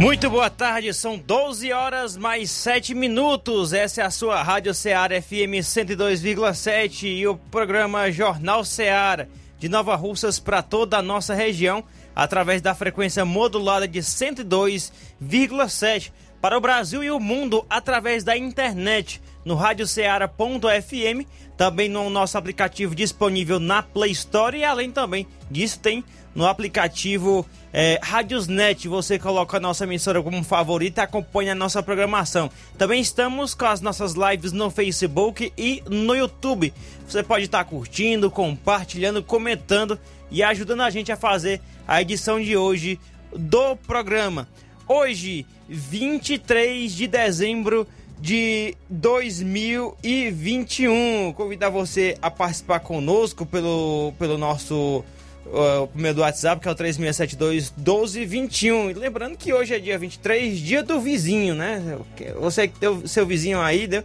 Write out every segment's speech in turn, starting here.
Muito boa tarde, são 12 horas mais 7 minutos. Essa é a sua Rádio Ceará FM 102,7 e o programa Jornal Ceará de Nova Russas para toda a nossa região, através da frequência modulada de 102,7 para o Brasil e o mundo através da internet no radioceara.fm, também no nosso aplicativo disponível na Play Store e além também disso tem no aplicativo é, Radiosnet. Você coloca a nossa emissora como favorita e acompanha a nossa programação. Também estamos com as nossas lives no Facebook e no YouTube. Você pode estar curtindo, compartilhando, comentando e ajudando a gente a fazer a edição de hoje do programa. Hoje, 23 de dezembro de 2021. Convidar você a participar conosco pelo, pelo nosso o primeiro do WhatsApp, que é o 3672 1221. E lembrando que hoje é dia 23, dia do vizinho, né? Você que tem seu vizinho aí, deu,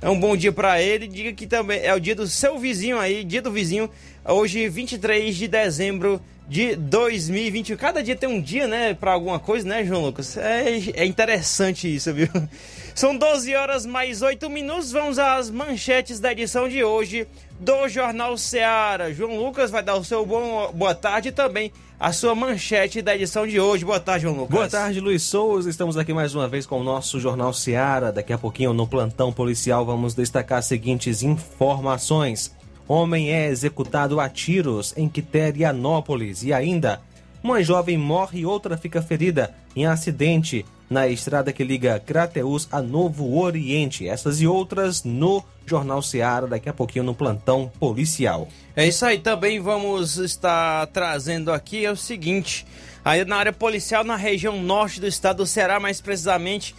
é um bom dia para ele. Diga que também é o dia do seu vizinho aí, dia do vizinho, hoje 23 de dezembro de 2021. Cada dia tem um dia, né, para alguma coisa, né, João Lucas? É, é interessante isso, viu? São 12 horas mais 8 minutos. Vamos às manchetes da edição de hoje do Jornal Ceará. João Lucas vai dar o seu bom, boa tarde e também a sua manchete da edição de hoje. Boa tarde, João Lucas. Boa tarde, Luiz Souza. Estamos aqui mais uma vez com o nosso Jornal Ceará. Daqui a pouquinho, no plantão policial, vamos destacar as seguintes informações. Homem é executado a tiros em Quiterianópolis e ainda uma jovem morre e outra fica ferida em acidente na estrada que liga Crateus a Novo Oriente. Essas e outras no Jornal Seara, daqui a pouquinho no plantão policial. É isso aí, também vamos estar trazendo aqui é o seguinte, aí na área policial na região norte do estado do Ceará, mais precisamente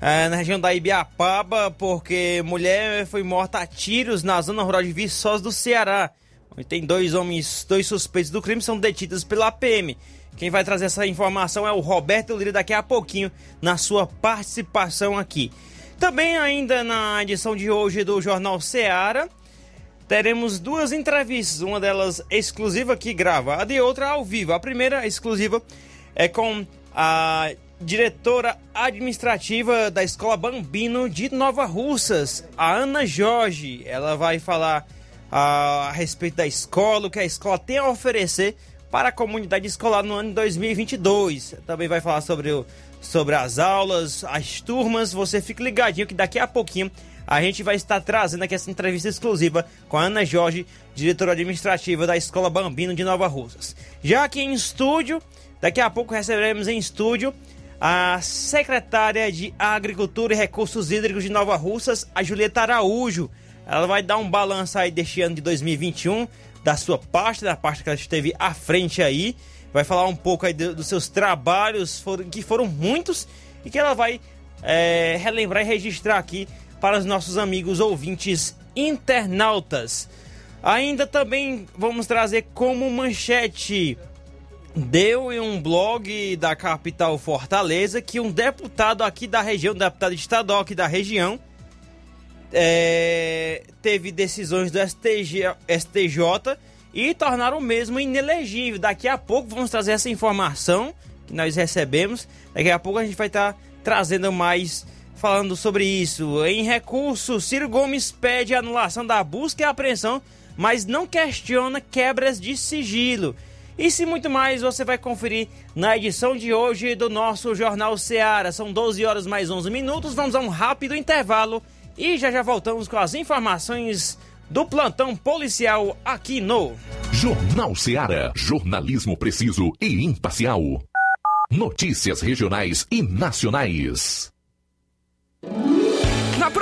é, na região da Ibiapaba, porque mulher foi morta a tiros na zona rural de Viçosa do Ceará. Tem dois homens, dois suspeitos do crime, são detidos pela PM. Quem vai trazer essa informação é o Roberto Lira daqui a pouquinho na sua participação aqui. Também ainda na edição de hoje do Jornal Seara, teremos duas entrevistas, uma delas exclusiva aqui gravada e outra ao vivo. A primeira exclusiva é com a diretora administrativa da Escola Bambino de Nova Russas, a Ana Jorge. Ela vai falar a, a respeito da escola, o que a escola tem a oferecer para a comunidade escolar no ano 2022. Também vai falar sobre, o, sobre as aulas, as turmas. Você fique ligadinho que daqui a pouquinho a gente vai estar trazendo aqui essa entrevista exclusiva com a Ana Jorge, diretora administrativa da Escola Bambino de Nova Russas. Já aqui em estúdio, daqui a pouco receberemos em estúdio a secretária de Agricultura e Recursos Hídricos de Nova Russas, a Julieta Araújo. Ela vai dar um balanço aí deste ano de 2021, da sua parte, da parte que ela esteve à frente aí. Vai falar um pouco aí dos seus trabalhos, que foram muitos, e que ela vai é, relembrar e registrar aqui para os nossos amigos ouvintes internautas. Ainda também vamos trazer como manchete deu em um blog da capital Fortaleza que um deputado aqui da região, um deputado estadual aqui da região, é, teve decisões do STJ, STJ e tornaram o mesmo inelegível. Daqui a pouco vamos trazer essa informação que nós recebemos. Daqui a pouco a gente vai estar tá trazendo mais falando sobre isso. Em recurso, Ciro Gomes pede anulação da busca e apreensão, mas não questiona quebras de sigilo. Isso e muito mais você vai conferir na edição de hoje do nosso Jornal Seara. São 12 horas mais 11 minutos. Vamos a um rápido intervalo e já já voltamos com as informações do plantão policial aqui no Jornal Seara. Jornalismo preciso e imparcial. Notícias regionais e nacionais.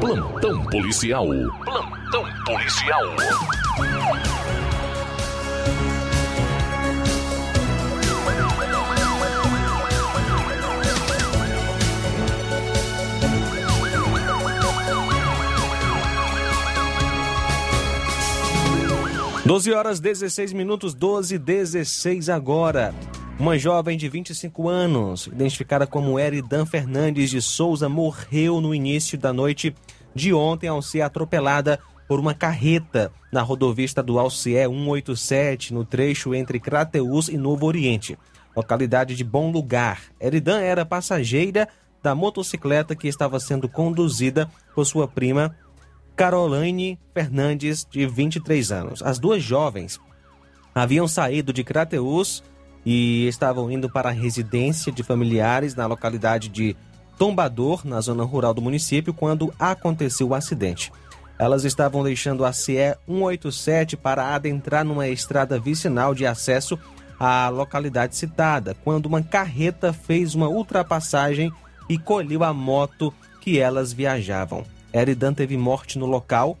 Plantão policial. Plantão policial. 12 horas 16 minutos, 12 16 agora. Uma jovem de 25 anos, identificada como Eridan Fernandes de Souza, morreu no início da noite de ontem ao ser atropelada por uma carreta na rodovia estadual CE 187, no trecho entre Crateús e Novo Oriente, localidade de Bom Lugar. Eridan era passageira da motocicleta que estava sendo conduzida por sua prima Caroline Fernandes, de 23 anos. As duas jovens haviam saído de Crateús e estavam indo para a residência de familiares na localidade de Tombador, na zona rural do município, quando aconteceu o acidente. Elas estavam deixando a CE 187 para adentrar numa estrada vicinal de acesso à localidade citada, quando uma carreta fez uma ultrapassagem e colheu a moto que elas viajavam. Eridan teve morte no local,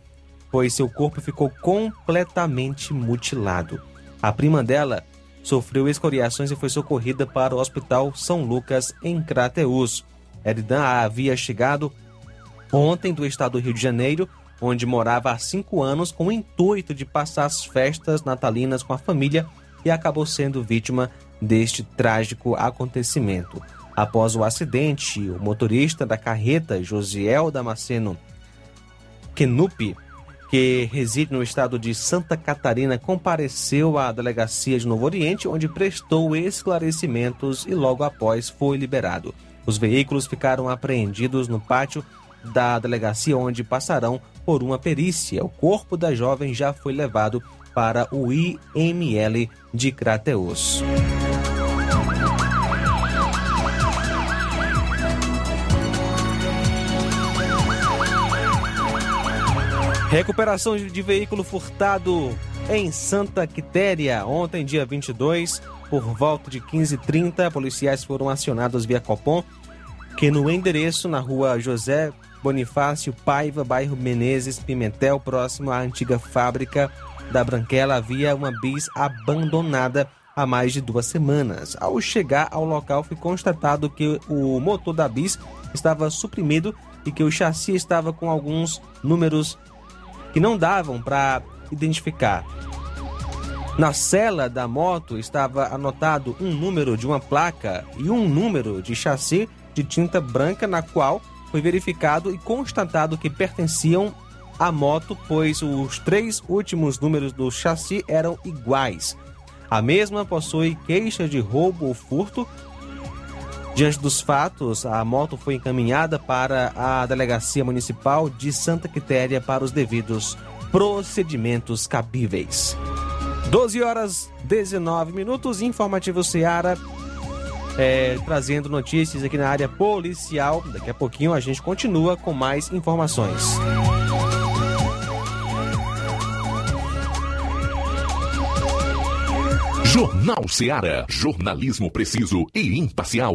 pois seu corpo ficou completamente mutilado. A prima dela sofreu escoriações e foi socorrida para o Hospital São Lucas, em Crateús. Eridan havia chegado ontem do estado do Rio de Janeiro, onde morava há cinco anos, com o intuito de passar as festas natalinas com a família e acabou sendo vítima deste trágico acontecimento. Após o acidente, o motorista da carreta, Josiel Damasceno Kenupi, que reside no estado de Santa Catarina, compareceu à delegacia de Novo Oriente, onde prestou esclarecimentos e logo após foi liberado. Os veículos ficaram apreendidos no pátio da delegacia, onde passarão por uma perícia. O corpo da jovem já foi levado para o IML de Crateus. Recuperação de veículo furtado em Santa Quitéria. Ontem, dia 22, por volta de 15h30, policiais foram acionados via Copom, que no endereço na rua José Bonifácio Paiva, bairro Menezes, Pimentel, próximo à antiga fábrica da Branquela, havia uma bis abandonada há mais de duas semanas. Ao chegar ao local, foi constatado que o motor da bis estava suprimido e que o chassi estava com alguns números que não davam para identificar. Na cela da moto estava anotado um número de uma placa e um número de chassi de tinta branca, na qual foi verificado e constatado que pertenciam à moto, pois os três últimos números do chassi eram iguais. A mesma possui queixa de roubo ou furto. Diante dos fatos, a moto foi encaminhada para a Delegacia Municipal de Santa Quitéria para os devidos procedimentos cabíveis. 12 horas 19 minutos, informativo Seara, é, trazendo notícias aqui na área policial. Daqui a pouquinho a gente continua com mais informações. Jornal Seara. Jornalismo preciso e imparcial.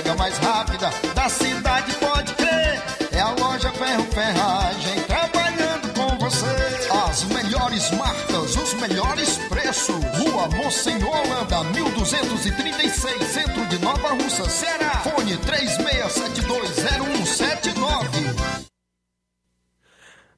entrega mais rápida da cidade, pode crer. É a loja Ferro Ferragem trabalhando com você. As melhores marcas, os melhores preços. Rua Monsenhor Holanda, 1236, centro de Nova Russa, Ceará. Fone 36720179.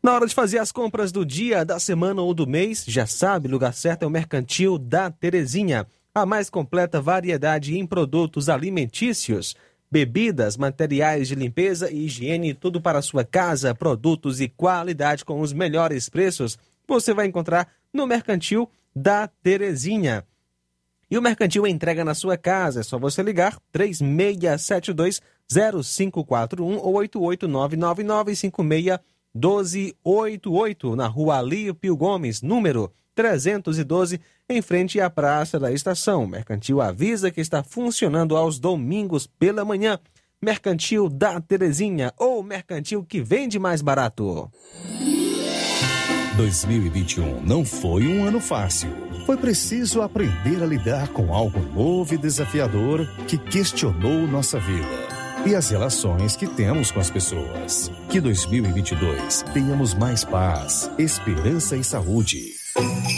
Na hora de fazer as compras do dia, da semana ou do mês, já sabe, lugar certo é o Mercantil da Terezinha. A mais completa variedade em produtos alimentícios, bebidas, materiais de limpeza e higiene, tudo para sua casa, produtos e qualidade com os melhores preços, você vai encontrar no Mercantil da Terezinha. E o Mercantil entrega na sua casa, é só você ligar 3672 0541 ou 8899956 1288, na rua Alio Pio Gomes, número 312, em frente à Praça da Estação. Mercantil avisa que está funcionando aos domingos pela manhã. Mercantil da Terezinha, ou mercantil que vende mais barato. 2021 não foi um ano fácil. Foi preciso aprender a lidar com algo novo e desafiador que questionou nossa vida. e as relações que temos com as pessoas. Que 2022 tenhamos mais paz, esperança e saúde.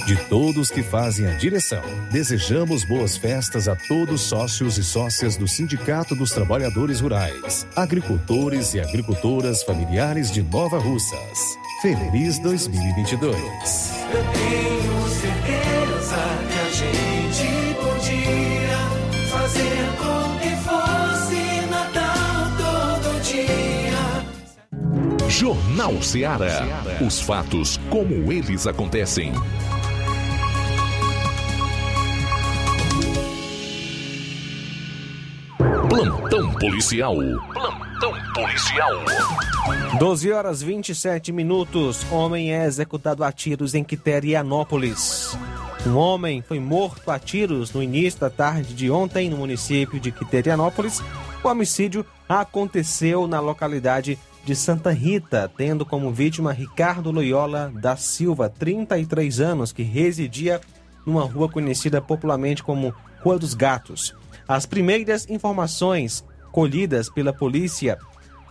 De todos que fazem a direção, desejamos boas festas a todos sócios e sócias do Sindicato dos Trabalhadores Rurais, agricultores e agricultoras familiares de Nova Russas. Feliz 2022. Eu tenho certeza Jornal Ceará. Os fatos como eles acontecem. Plantão policial. Plantão policial. 12 horas 27 minutos. Homem é executado a tiros em Quiterianópolis. Um homem foi morto a tiros no início da tarde de ontem no município de Quiterianópolis. O homicídio aconteceu na localidade de Santa Rita, tendo como vítima Ricardo Loyola da Silva, 33 anos, que residia numa rua conhecida popularmente como Rua dos Gatos. As primeiras informações colhidas pela polícia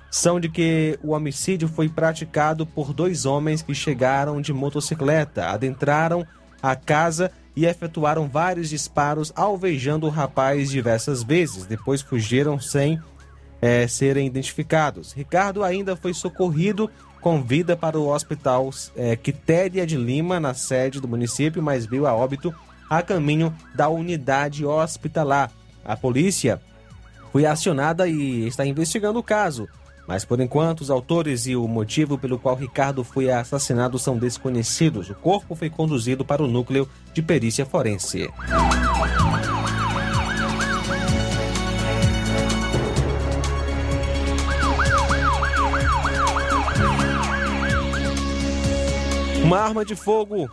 são de que o homicídio foi praticado por dois homens que chegaram de motocicleta, adentraram a casa e efetuaram vários disparos, alvejando o rapaz diversas vezes. Depois fugiram sem eh, serem identificados. Ricardo ainda foi socorrido com vida para o hospital eh, Quitéria de Lima, na sede do município, mas veio a óbito a caminho da unidade hospitalar. A polícia foi acionada e está investigando o caso. Mas por enquanto, os autores e o motivo pelo qual Ricardo foi assassinado são desconhecidos. O corpo foi conduzido para o núcleo de perícia forense. Uma arma de fogo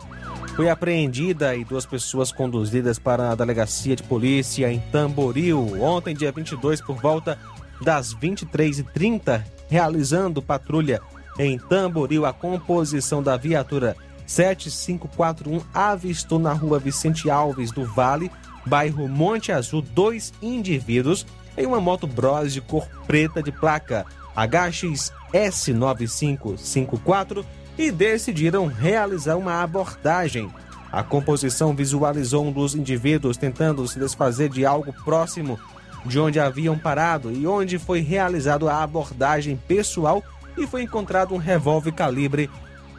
foi apreendida e duas pessoas conduzidas para a delegacia de polícia em Tamboril ontem, dia 22, por volta das 23h30, realizando patrulha em Tamboril. A composição da viatura 7541 avistou na rua Vicente Alves do Vale, bairro Monte Azul, dois indivíduos em uma moto Bros de cor preta de placa HXS9554 e decidiram realizar uma abordagem. A composição visualizou um dos indivíduos tentando se desfazer de algo próximo de onde haviam parado e onde foi realizada a abordagem pessoal e foi encontrado um revólver calibre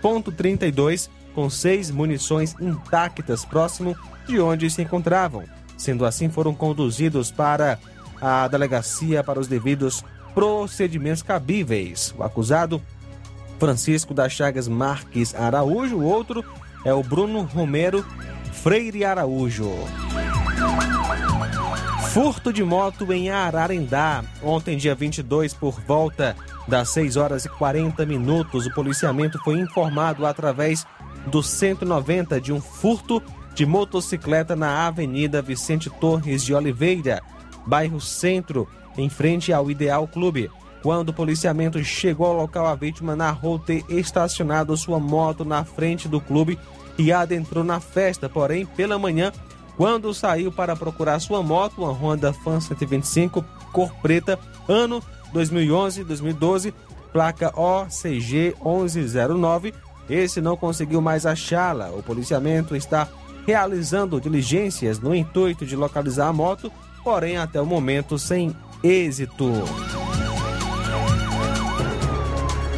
.32 com seis munições intactas próximo de onde se encontravam. Sendo assim, foram conduzidos para a delegacia para os devidos procedimentos cabíveis. O acusado Francisco das Chagas Marques Araújo, o outro é o Bruno Romero Freire Araújo. Furto de moto em Ararendá. Ontem, dia 22, por volta das 6 horas e 40 minutos, o policiamento foi informado através do 190 de um furto de motocicleta na Avenida Vicente Torres de Oliveira, bairro Centro, em frente ao Ideal Clube. Quando o policiamento chegou ao local, a vítima narrou ter estacionado sua moto na frente do clube e adentrou na festa. Porém, pela manhã, quando saiu para procurar sua moto, uma Honda Fan 125 cor preta, ano 2011-2012, placa OCG 1109, esse não conseguiu mais achá-la. O policiamento está realizando diligências no intuito de localizar a moto, porém até o momento sem êxito.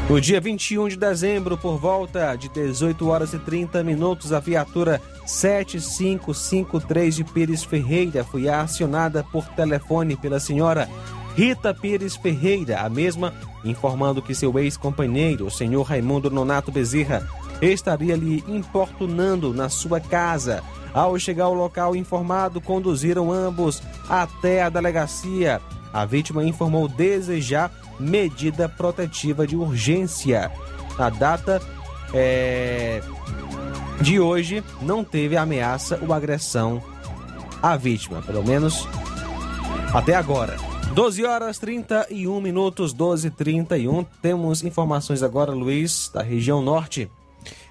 No dia 21 de dezembro, por volta de 18 horas e 30 minutos, a viatura 7553 de Pires Ferreira foi acionada por telefone pela senhora Rita Pires Ferreira, a mesma informando que seu ex-companheiro, o senhor Raimundo Nonato Bezerra, estaria lhe importunando na sua casa. Ao chegar ao local informado, conduziram ambos até a delegacia. A vítima informou desejar medida protetiva de urgência. A data é, de hoje não teve ameaça ou agressão à vítima, pelo menos até agora. 12 horas 31 minutos, 12 31 Temos informações agora, Luiz, da região norte.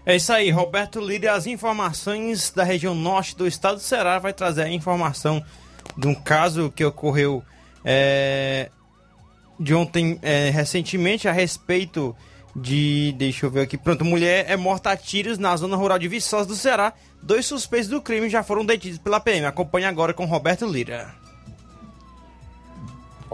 É isso aí, Roberto Lira, as informações da região norte do estado do Ceará vai trazer a informação de um caso que ocorreu é, de ontem, é, recentemente, a respeito de. Deixa eu ver aqui. Pronto, mulher é morta a tiros na zona rural de Viçosa do Ceará. Dois suspeitos do crime já foram detidos pela PM. Acompanhe agora com Roberto Lira.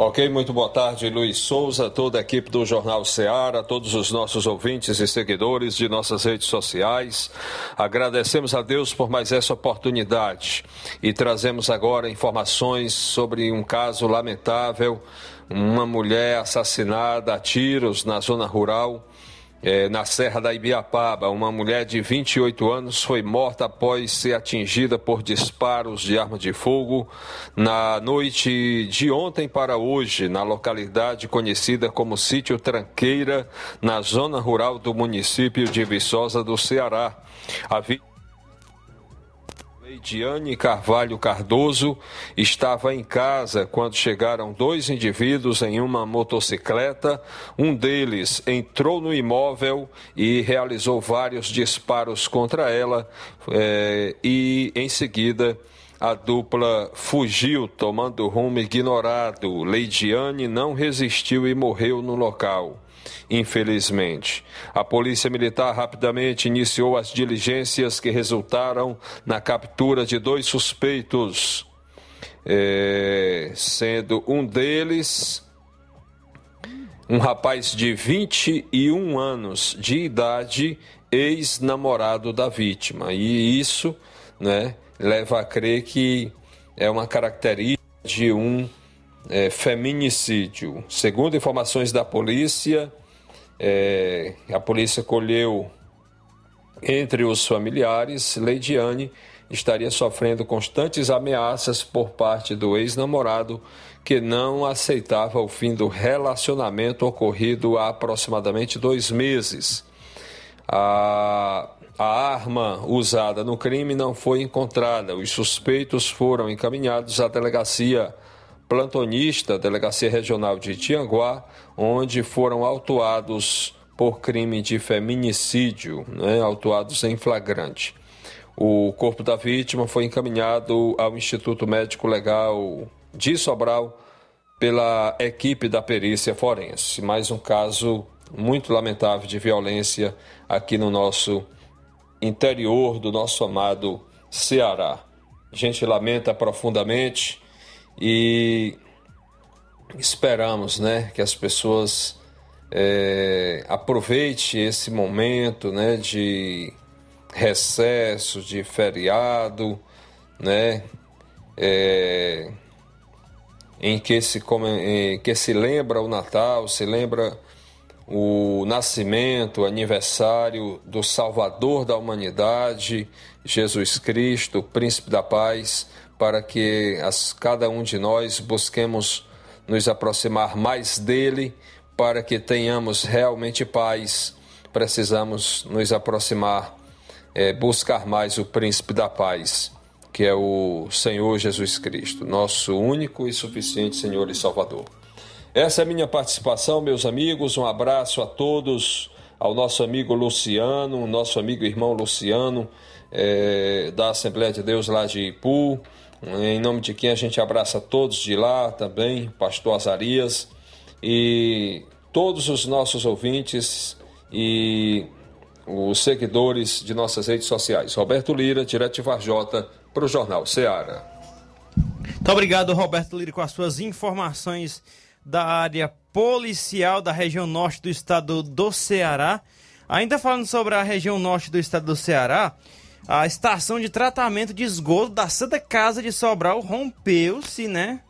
Ok, muito boa tarde, Luiz Souza, toda a equipe do Jornal Ceará, todos os nossos ouvintes e seguidores de nossas redes sociais. Agradecemos a Deus por mais essa oportunidade e trazemos agora informações sobre um caso lamentável, uma mulher assassinada a tiros na zona rural é, na Serra da Ibiapaba. Uma mulher de 28 anos foi morta após ser atingida por disparos de arma de fogo na noite de ontem para hoje, na localidade conhecida como Sítio Tranqueira, na zona rural do município de Viçosa do Ceará. A vítima Diane Carvalho Cardoso estava em casa quando chegaram dois indivíduos em uma motocicleta. Um deles entrou no imóvel e realizou vários disparos contra ela eh, e, em seguida, a dupla fugiu, tomando rumo ignorado. Leidiane não resistiu e morreu no local infelizmente. A Polícia Militar rapidamente iniciou as diligências que resultaram na captura de dois suspeitos, é, sendo um deles um rapaz de 21 anos de idade, ex-namorado da vítima. E isso né, leva a crer que é uma característica de um é, feminicídio. Segundo informações da polícia, é, a polícia colheu entre os familiares, Leidiane estaria sofrendo constantes ameaças por parte do ex-namorado que não aceitava o fim do relacionamento ocorrido há aproximadamente dois meses. A, a arma usada no crime não foi encontrada. Os suspeitos foram encaminhados à delegacia plantonista, Delegacia Regional de Tianguá, onde foram autuados por crime de feminicídio, né, autuados em flagrante. O corpo da vítima foi encaminhado ao Instituto Médico Legal de Sobral pela equipe da perícia forense. Mais um caso muito lamentável de violência aqui no nosso interior do nosso amado Ceará. A gente lamenta profundamente e esperamos né, que as pessoas é, aproveitem esse momento né, de recesso, de feriado, né, é, em que se, em que se lembra o Natal, se lembra o nascimento, o aniversário do Salvador da humanidade, Jesus Cristo, Príncipe da Paz, para que as, cada um de nós busquemos nos aproximar mais dele, para que tenhamos realmente paz. Precisamos nos aproximar, é, buscar mais o Príncipe da Paz, que é o Senhor Jesus Cristo, nosso único e suficiente Senhor e Salvador. Essa é a minha participação, meus amigos. Um abraço a todos, ao nosso amigo Luciano, nosso amigo irmão Luciano, é, da Assembleia de Deus lá de Ipu em nome de quem a gente abraça todos de lá também, Pastor Azarias e todos os nossos ouvintes e os seguidores de nossas redes sociais. Roberto Lira, direto de Varjota, para o Jornal Ceará. Muito obrigado, Roberto Lira, com as suas informações da área policial da região norte do estado do Ceará. Ainda falando sobre a região norte do estado do Ceará, a estação de tratamento de esgoto da Santa Casa de Sobral rompeu-se, né?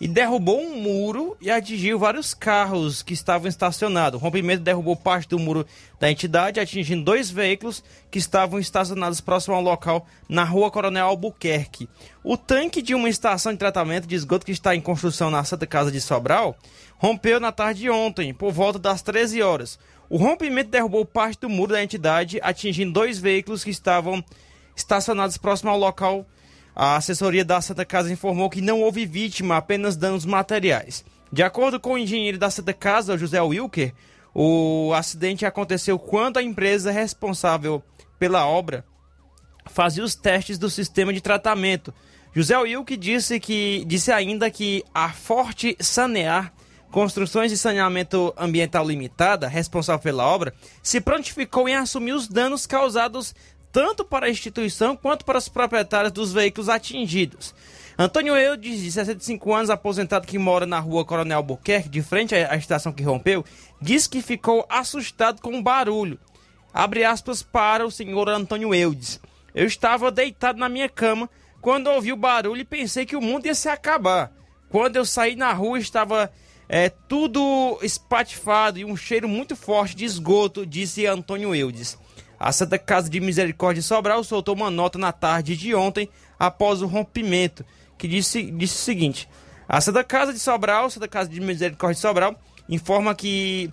E derrubou um muro e atingiu vários carros que estavam estacionados. O rompimento derrubou parte do muro da entidade, atingindo dois veículos que estavam estacionados próximo ao local na rua Coronel Albuquerque. O tanque de uma estação de tratamento de esgoto que está em construção na Santa Casa de Sobral rompeu na tarde de ontem, por volta das 13 horas. O rompimento derrubou parte do muro da entidade, atingindo dois veículos que estavam estacionados próximo ao local. A assessoria da Santa Casa informou que não houve vítima, apenas danos materiais. De acordo com o engenheiro da Santa Casa, José Wilker, o acidente aconteceu quando a empresa responsável pela obra fazia os testes do sistema de tratamento. José Wilker disse que disse ainda que a Forte Sanear Construções e Saneamento Ambiental Limitada, responsável pela obra, se prontificou em assumir os danos causados tanto para a instituição quanto para os proprietários dos veículos atingidos. Antônio Eudes, de 65 anos, aposentado que mora na rua Coronel Albuquerque, de frente à à estação que rompeu, diz que ficou assustado com o barulho. Abre aspas para o senhor Antônio Eudes. Eu estava deitado na minha cama quando ouvi o barulho e pensei que o mundo ia se acabar. Quando eu saí na rua estava é, tudo espatifado e um cheiro muito forte de esgoto, disse Antônio Eudes. A Santa Casa de Misericórdia Sobral soltou uma nota na tarde de ontem após o rompimento, que disse, disse o seguinte: A Santa Casa de Sobral, Santa Casa de Misericórdia Sobral, informa que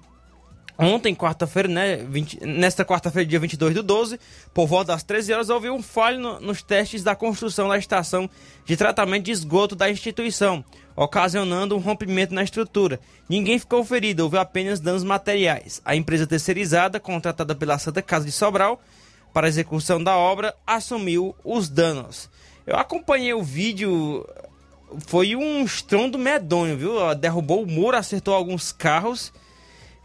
Ontem, quarta-feira, né? 20 nesta quarta-feira, dia 22 do 12, por volta das 13 horas, houve um falho no- nos testes da construção da estação de tratamento de esgoto da instituição, ocasionando um rompimento na estrutura. Ninguém ficou ferido, houve apenas danos materiais. A empresa terceirizada, contratada pela Santa Casa de Sobral para a execução da obra, assumiu os danos. Eu acompanhei o vídeo, foi um estrondo medonho, viu? Derrubou o muro, acertou alguns carros.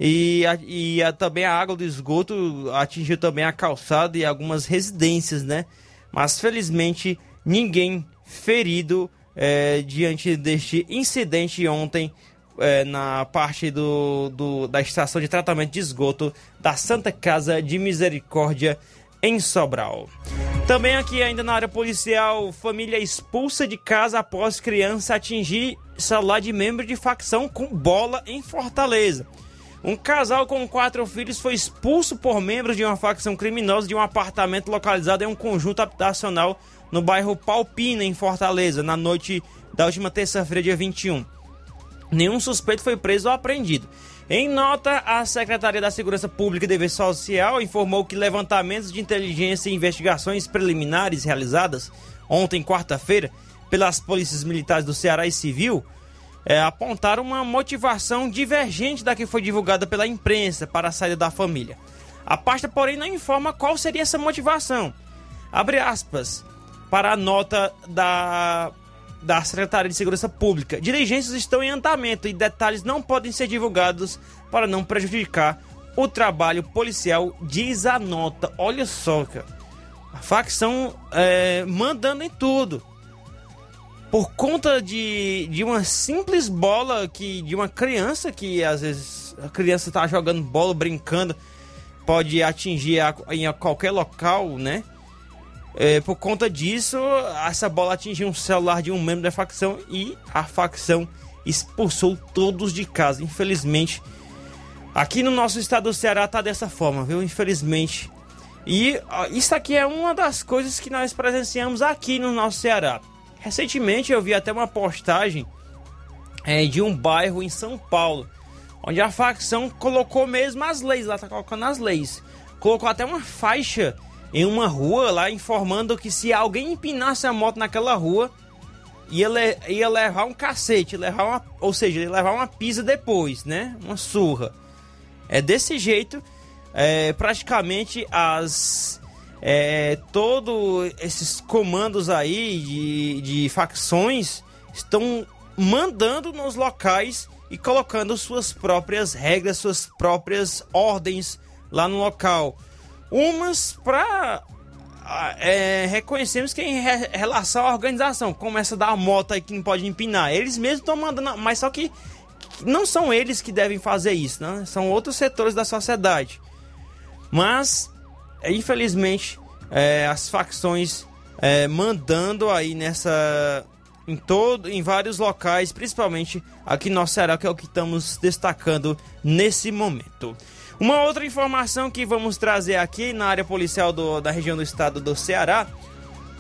E, a- e a- também a água do esgoto atingiu também a calçada e algumas residências, né? Mas felizmente ninguém ferido eh, diante deste incidente ontem eh, na parte do, do- da estação de tratamento de esgoto da Santa Casa de Misericórdia em Sobral. Também aqui ainda na área policial, família expulsa de casa após criança atingir celular de membro de facção com bola em Fortaleza. Um casal com quatro filhos foi expulso por membros de uma facção criminosa de um apartamento localizado em um conjunto habitacional no bairro Palpina, em Fortaleza, na noite da última terça-feira, dia 21. Nenhum suspeito foi preso ou apreendido. Em nota, a Secretaria da Segurança Pública e Dever Social informou que levantamentos de inteligência e investigações preliminares realizadas ontem, quarta-feira, pelas polícias militares do Ceará e Civil é, apontaram uma motivação divergente da que foi divulgada pela imprensa para a saída da família. A pasta, porém, não informa qual seria essa motivação. Abre aspas para a nota da, da Secretaria de Segurança Pública. Diligências estão em andamento e detalhes não podem ser divulgados para não prejudicar o trabalho policial, diz a nota. Olha só, cara. A facção é, mandando em tudo por conta de, de uma simples bola que de uma criança que às vezes a criança tá jogando bola, brincando, pode atingir a, em qualquer local, né? É, por conta disso, essa bola atingiu um celular de um membro da facção e a facção expulsou todos de casa. Infelizmente, aqui no nosso estado do Ceará tá dessa forma, viu? Infelizmente. E ó, isso aqui é uma das coisas que nós presenciamos aqui no nosso Ceará. Recentemente eu vi até uma postagem é, de um bairro em São Paulo, onde a facção colocou mesmo as leis, lá tá colocando as leis. Colocou até uma faixa em uma rua lá informando que se alguém empinasse a moto naquela rua, ia, le- ia levar um cacete, levar uma, ou seja, ia levar uma pisa depois, né? Uma surra. É desse jeito, é, praticamente as é, todos esses comandos aí de, de facções estão mandando nos locais e colocando suas próprias regras, suas próprias ordens lá no local. Umas para é, reconhecemos que em re- relação à organização, como essa da moto aí que não pode empinar, eles mesmos estão mandando, mas só que não são eles que devem fazer isso, né? São outros setores da sociedade. Mas, é, infelizmente, é, as facções é, mandando aí nessa. Em, todo, em vários locais, principalmente aqui no Ceará, que é o que estamos destacando nesse momento. Uma outra informação que vamos trazer aqui na área policial do- da região do estado do Ceará.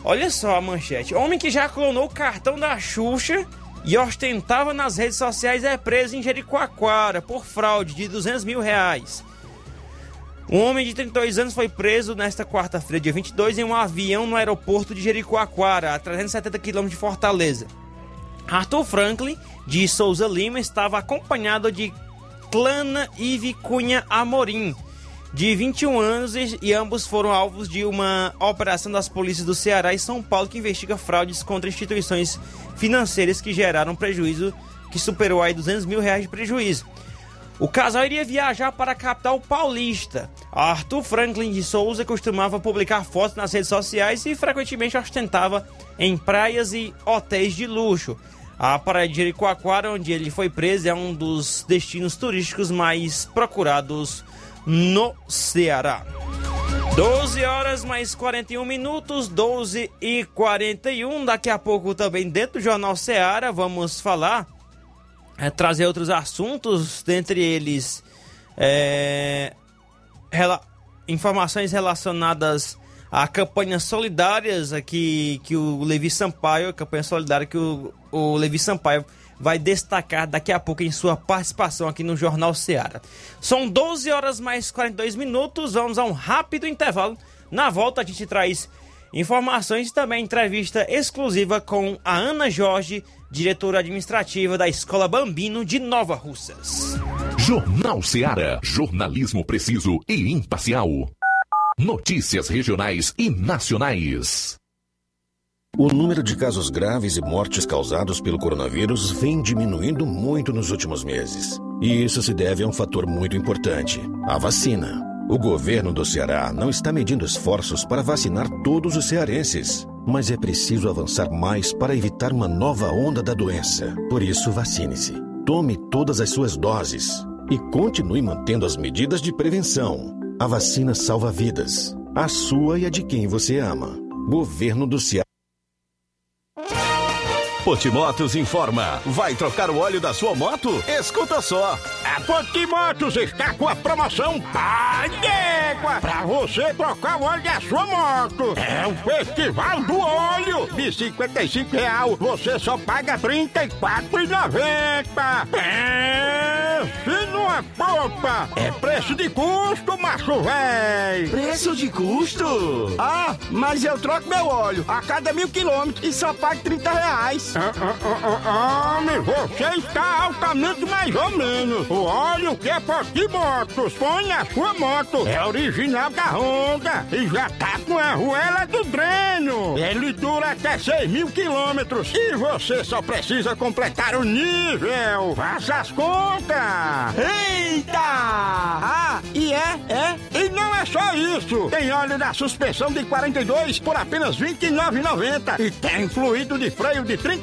Olha só a manchete. Homem que já clonou o cartão da Xuxa e ostentava nas redes sociais é preso em Jericoacoara por fraude de 200 mil reais. Um homem de 32 anos foi preso nesta quarta-feira, dia 22, em um avião no aeroporto de Jericoacoara, a 370 quilômetros de Fortaleza. Arthur Franklin, de Souza Lima, estava acompanhado de Clana Ive Cunha Amorim, de 21 anos, e, ambos foram alvos de uma operação das polícias do Ceará e São Paulo que investiga fraudes contra instituições financeiras que geraram prejuízo que superou aí 200 mil reais de prejuízo. O casal iria viajar para a capital paulista. Arthur Franklin de Souza costumava publicar fotos nas redes sociais e frequentemente ostentava em praias e hotéis de luxo. A praia de Jericoacoara, onde ele foi preso, é um dos destinos turísticos mais procurados no Ceará. 12 horas mais 41 minutos, 12 e 41. Daqui a pouco também dentro do Jornal Ceará vamos falar é, trazer outros assuntos, dentre eles é, rela informações relacionadas a campanhas solidárias aqui que o Levi Sampaio, a campanha solidária que o, o Levi Sampaio vai destacar daqui a pouco em sua participação aqui no Jornal Seara. São 12 horas mais 42 minutos, vamos a um rápido intervalo. Na volta a gente traz informações e também entrevista exclusiva com a Ana Jorge, diretora administrativa da Escola Bambino de Nova Russas. Jornal Seara. Jornalismo preciso e imparcial. Notícias regionais e nacionais. O número de casos graves e mortes causados pelo coronavírus vem diminuindo muito nos últimos meses. E isso se deve a um fator muito importante: a vacina. O governo do Ceará não está medindo esforços para vacinar todos os cearenses mas é preciso avançar mais para evitar uma nova onda da doença. Por isso, vacine-se. Tome todas as suas doses e continue mantendo as medidas de prevenção. A vacina salva vidas, a sua e a de quem você ama. Governo do Ceará. Potimotos informa. Vai trocar o óleo da sua moto? Escuta só. A Potimotos está com a promoção Pai d'Égua para você trocar o óleo da sua moto. É o Festival do Óleo. De 55 real, você só paga R$ 34,90. Pense numa popa. É preço de custo, macho véi. Preço de custo? Ah, mas eu troco meu óleo a cada mil quilômetros e só pago 30 reais. Homem, você está altamente mais ou menos. O óleo que é Potimotos põe na sua moto. É original da Honda e já tá com a arruela do dreno. Ele dura até 6 mil quilômetros e você só precisa completar o nível. Faça as contas. Eita! Ah, e é? É? E não é só isso. Tem óleo da suspensão de 42 por apenas R$ 29,90 e tem fluido de freio de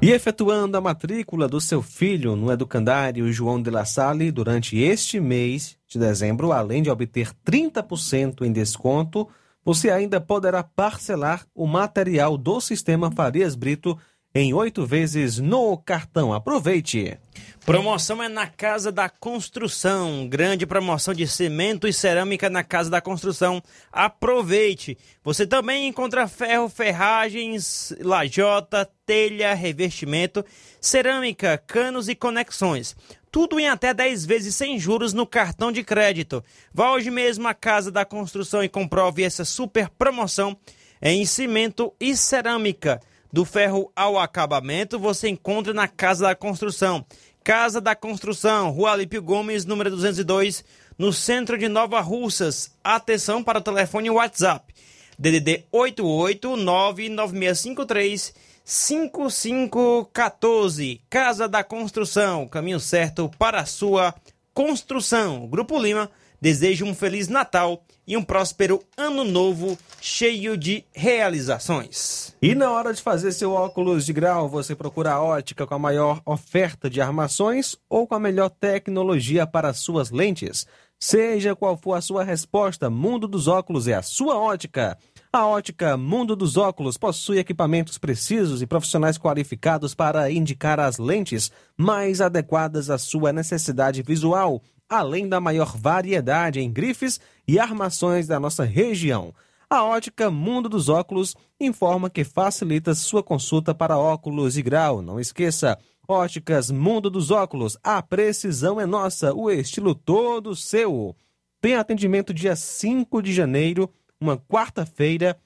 E efetuando a matrícula do seu filho no educandário João de La Salle durante este mês de dezembro, além de obter 30% em desconto, você ainda poderá parcelar o material do sistema Farias Brito em oito vezes no cartão. Aproveite! Promoção é na Casa da Construção. Grande promoção de cimento e cerâmica na Casa da Construção. Aproveite! Você também encontra ferro, ferragens, lajota, telha, revestimento, cerâmica, canos e conexões. Tudo em até 10 vezes sem juros no cartão de crédito. Vá hoje mesmo à Casa da Construção e comprove essa super promoção em cimento e cerâmica. Do ferro ao acabamento, você encontra na Casa da Construção. Casa da Construção, Rua Alípio Gomes, número 202, no centro de Nova Russas. Atenção para o telefone WhatsApp. DDD 8899653 5514. Casa da Construção, caminho certo para a sua construção. Grupo Lima deseja um feliz Natal e um próspero ano novo cheio de realizações. E na hora de fazer seu óculos de grau, você procura a ótica com a maior oferta de armações ou com a melhor tecnologia para suas lentes? Seja qual for a sua resposta, Mundo dos Óculos é a sua ótica. A ótica Mundo dos Óculos possui equipamentos precisos e profissionais qualificados para indicar as lentes mais adequadas à sua necessidade visual, além da maior variedade em grifes e armações da nossa região. A ótica Mundo dos Óculos informa que facilita sua consulta para óculos e grau. Não esqueça, Óticas Mundo dos Óculos, a precisão é nossa, o estilo todo seu. Tem atendimento dia 5 de janeiro, uma quarta-feira,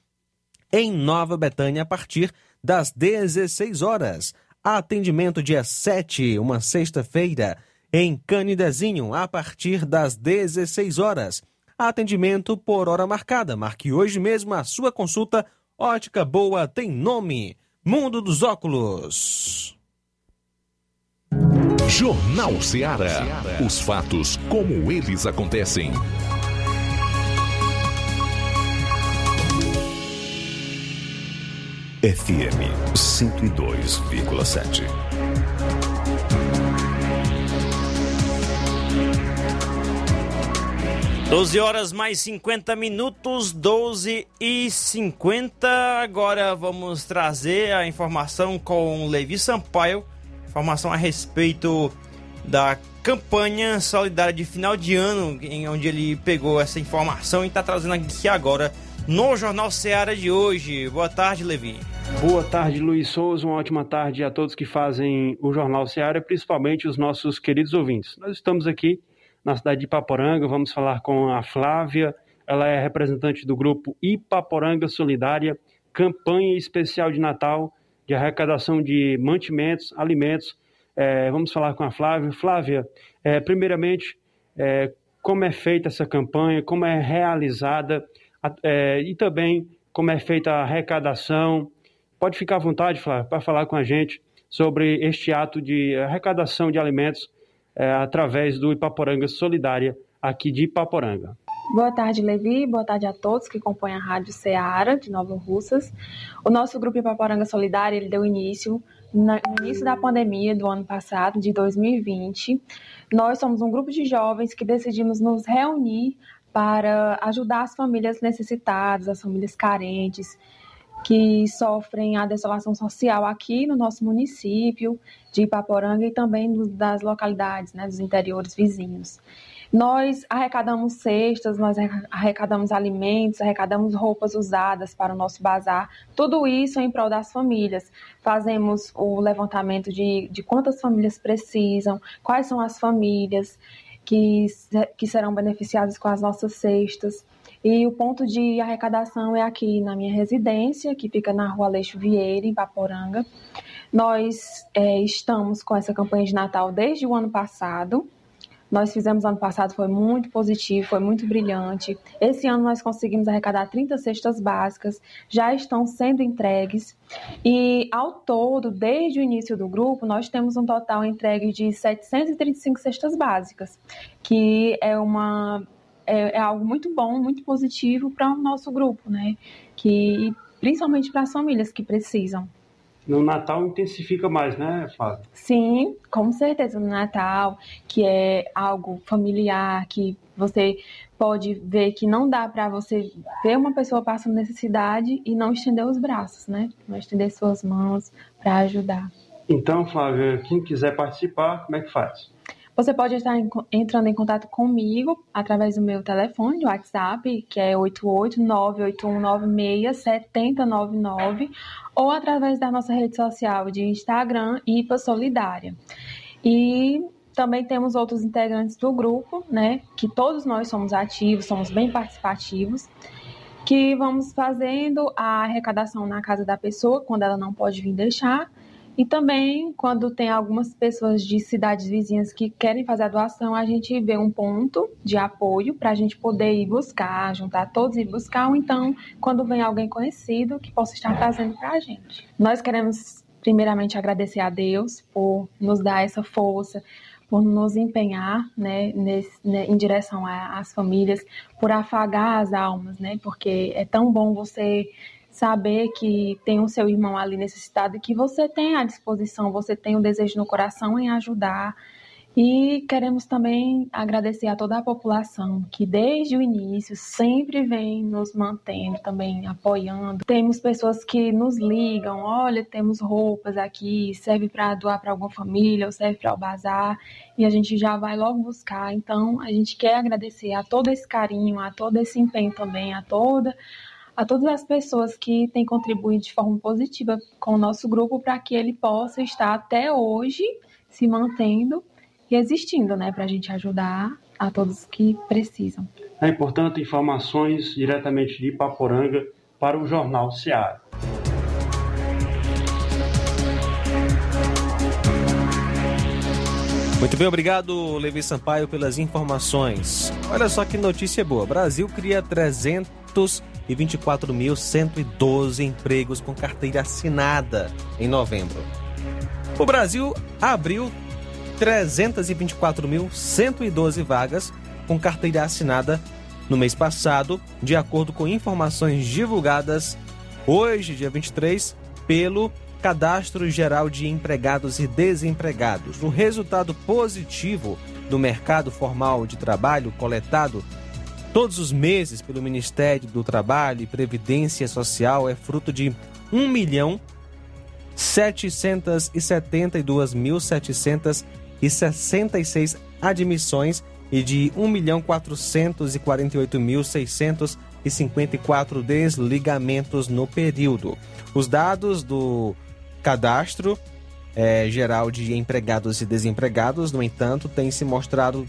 em Nova Betânia, a partir das 16 horas. Atendimento dia 7, uma sexta-feira, em Canidezinho, a partir das 16 horas. Atendimento por hora marcada. Marque hoje mesmo a sua consulta. Ótica Boa tem nome. Mundo dos Óculos. Jornal Ceará. Os fatos como eles acontecem. FM 102,7. 12 horas mais 50 minutos, 12 e 50. Agora vamos trazer a informação com Levi Sampaio. Informação a respeito da campanha solidária de final de ano, em onde ele pegou essa informação e está trazendo aqui agora no Jornal Seara de hoje. Boa tarde, Levi. Boa tarde, Luiz Souza. Uma ótima tarde a todos que fazem o Jornal Seara, principalmente os nossos queridos ouvintes. Nós estamos aqui na cidade de Paporanga. Vamos falar com a Flávia, ela é representante do grupo Ipaporanga Solidária, campanha especial de Natal de arrecadação de mantimentos, alimentos. É, vamos falar com a Flávia. Flávia, é, primeiramente, é, como é feita essa campanha, como é realizada é, e também como é feita a arrecadação. Pode ficar à vontade, Flávia, para falar com a gente sobre este ato de arrecadação de alimentos é, através do Ipaporanga Solidária, aqui de Ipaporanga. Boa tarde, Levi. Boa tarde a todos que compõem a Rádio Ceará de Nova Russas. O nosso grupo Ipaporanga Solidária ele deu início no início da pandemia do ano passado, de 2020. Nós somos um grupo de jovens que decidimos nos reunir para ajudar as famílias necessitadas, as famílias carentes, que sofrem a desolação social aqui no nosso município de Ipaporanga e também das localidades, né, dos interiores vizinhos. Nós arrecadamos cestas, nós arrecadamos alimentos, arrecadamos roupas usadas para o nosso bazar, tudo isso em prol das famílias. Fazemos o levantamento de, de quantas famílias precisam, quais são as famílias que, que serão beneficiadas com as nossas cestas. E o ponto de arrecadação é aqui na minha residência, que fica na rua Aleixo Vieira, em Paporanga. Nós é, estamos com essa campanha de Natal desde o ano passado. Nós fizemos ano passado, foi muito positivo, foi muito brilhante. Esse ano nós conseguimos arrecadar 30 cestas básicas, já estão sendo entregues. E ao todo, desde o início do grupo, nós temos um total entregue de 735 cestas básicas, que é uma é, é algo muito bom, muito positivo para o nosso grupo, né? Que principalmente para as famílias que precisam. No Natal intensifica mais, né, Flávia? Sim, com certeza no Natal, que é algo familiar, que você pode ver que não dá para você ver uma pessoa passando necessidade e não estender os braços, né? Não estender suas mãos para ajudar. Então, Flávia, quem quiser participar, como é que faz? Você pode estar entrando em contato comigo através do meu telefone, do WhatsApp, que é 88981967099, ou através da nossa rede social de Instagram, IPA Solidária. E também temos outros integrantes do grupo, né, que todos nós somos ativos, somos bem participativos, que vamos fazendo a arrecadação na casa da pessoa quando ela não pode vir deixar e também, quando tem algumas pessoas de cidades vizinhas que querem fazer a doação, a gente vê um ponto de apoio para a gente poder ir buscar, juntar todos e buscar, ou então, quando vem alguém conhecido que possa estar trazendo para a gente. Nós queremos, primeiramente, agradecer a Deus por nos dar essa força, por nos empenhar né, nesse, né, em direção às famílias, por afagar as almas, né, porque é tão bom você saber que tem o seu irmão ali necessitado e que você tem à disposição, você tem o desejo no coração em ajudar. E queremos também agradecer a toda a população que desde o início sempre vem nos mantendo também apoiando. Temos pessoas que nos ligam, olha, temos roupas aqui, serve para doar para alguma família ou serve para o bazar, e a gente já vai logo buscar. Então, a gente quer agradecer a todo esse carinho, a todo esse empenho também, a toda a todas as pessoas que têm contribuído de forma positiva com o nosso grupo para que ele possa estar até hoje se mantendo e existindo, né, para a gente ajudar a todos que precisam. É importante informações diretamente de Ipaporanga para o Jornal Seara. Muito bem, obrigado, Levi Sampaio, pelas informações. Olha só que notícia boa. Brasil cria 300 e 24.112 empregos com carteira assinada em novembro. O Brasil abriu 324.112 vagas com carteira assinada no mês passado, de acordo com informações divulgadas hoje, dia 23, pelo Cadastro Geral de Empregados e Desempregados. O resultado positivo do mercado formal de trabalho coletado todos os meses pelo Ministério do Trabalho e Previdência Social é fruto de 1 milhão 772.766 admissões e de 1 milhão 448.654 desligamentos no período. Os dados do Cadastro é, Geral de Empregados e Desempregados, no entanto, têm se mostrado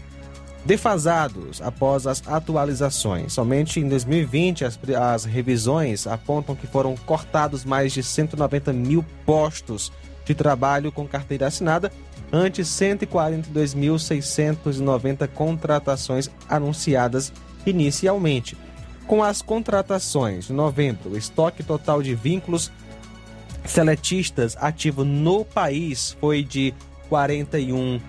defasados após as atualizações. Somente em 2020 as, as revisões apontam que foram cortados mais de 190 mil postos de trabalho com carteira assinada, ante 142.690 contratações anunciadas inicialmente. Com as contratações de novembro, o estoque total de vínculos seletistas ativo no país foi de 41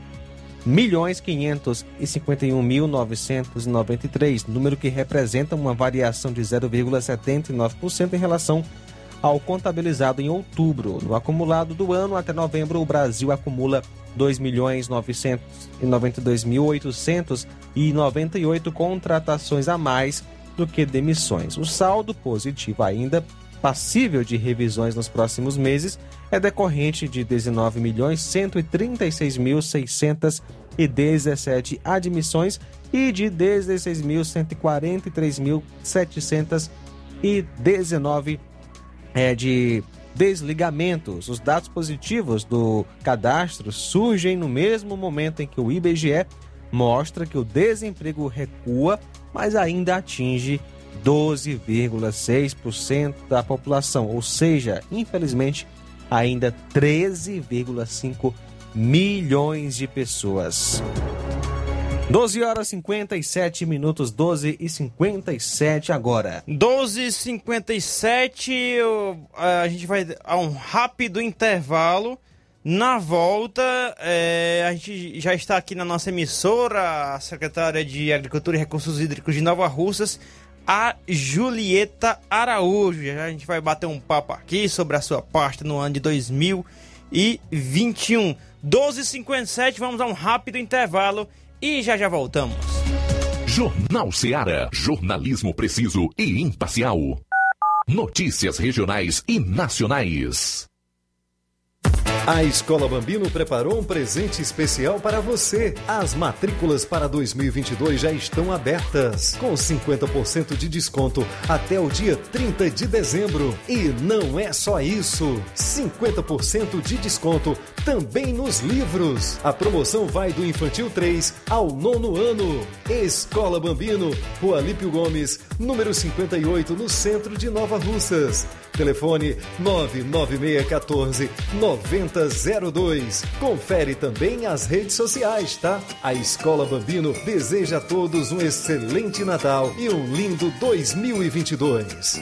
milhões 551.993, número que representa uma variação de 0,79% em relação ao contabilizado em outubro. No acumulado do ano até novembro, o Brasil acumula 2.992.898 contratações a mais do que demissões. O saldo positivo ainda passível de revisões nos próximos meses é decorrente de 19.136.617 admissões e de 16.143.719 é, de desligamentos. Os dados positivos do cadastro surgem no mesmo momento em que o IBGE mostra que o desemprego recua, mas ainda atinge 12,6% da população, ou seja, infelizmente, ainda 13,5 milhões de pessoas. 12 horas 57 minutos, 12 e 57 agora. 12 e 57, a gente vai a um rápido intervalo. Na volta, é, a gente já está aqui na nossa emissora, a secretária de Agricultura e Recursos Hídricos de Nova Russas, a Julieta Araújo. A gente vai bater um papo aqui sobre a sua pasta no ano de 2021. 12h57, vamos a um rápido intervalo e já já voltamos. Jornal Seara. Jornalismo preciso e imparcial. Notícias regionais e nacionais. A Escola Bambino preparou um presente especial para você. As matrículas para 2022 já estão abertas, com 50% de desconto até o dia 30 de dezembro. E não é só isso: 50% de desconto também nos livros. A promoção vai do infantil 3 ao nono ano. Escola Bambino, Rua Lípio Gomes, número 58, no centro de Nova Russas. Telefone 99614 9002. Confere também as redes sociais, tá? A Escola Bambino deseja a todos um excelente Natal e um lindo 2022.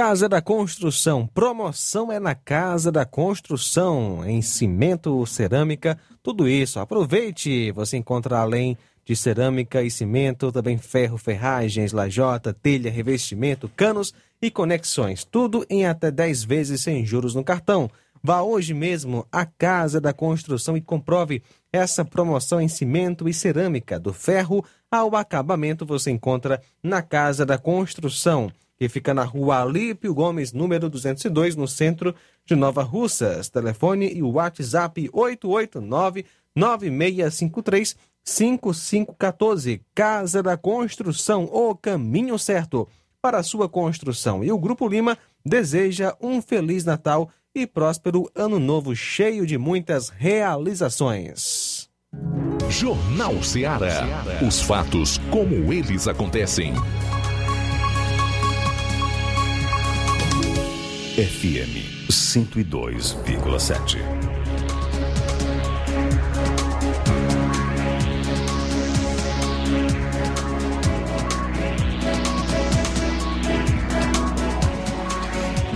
Casa da Construção. Promoção é na Casa da Construção. Em cimento, cerâmica, tudo isso. Aproveite. Você encontra além de cerâmica e cimento, também ferro, ferragens, lajota, telha, revestimento, canos e conexões. Tudo em até 10 vezes sem juros no cartão. Vá hoje mesmo à Casa da Construção e comprove essa promoção em cimento e cerâmica. Do ferro ao acabamento você encontra na Casa da Construção, que fica na rua Alípio Gomes, número 202, no centro de Nova Russas. Telefone e WhatsApp 889-9653. 5514 Casa da Construção, o caminho certo para a sua construção. E o Grupo Lima deseja um Feliz Natal e próspero Ano Novo cheio de muitas realizações. Jornal Ceará. Os fatos como eles acontecem. FM 102,7.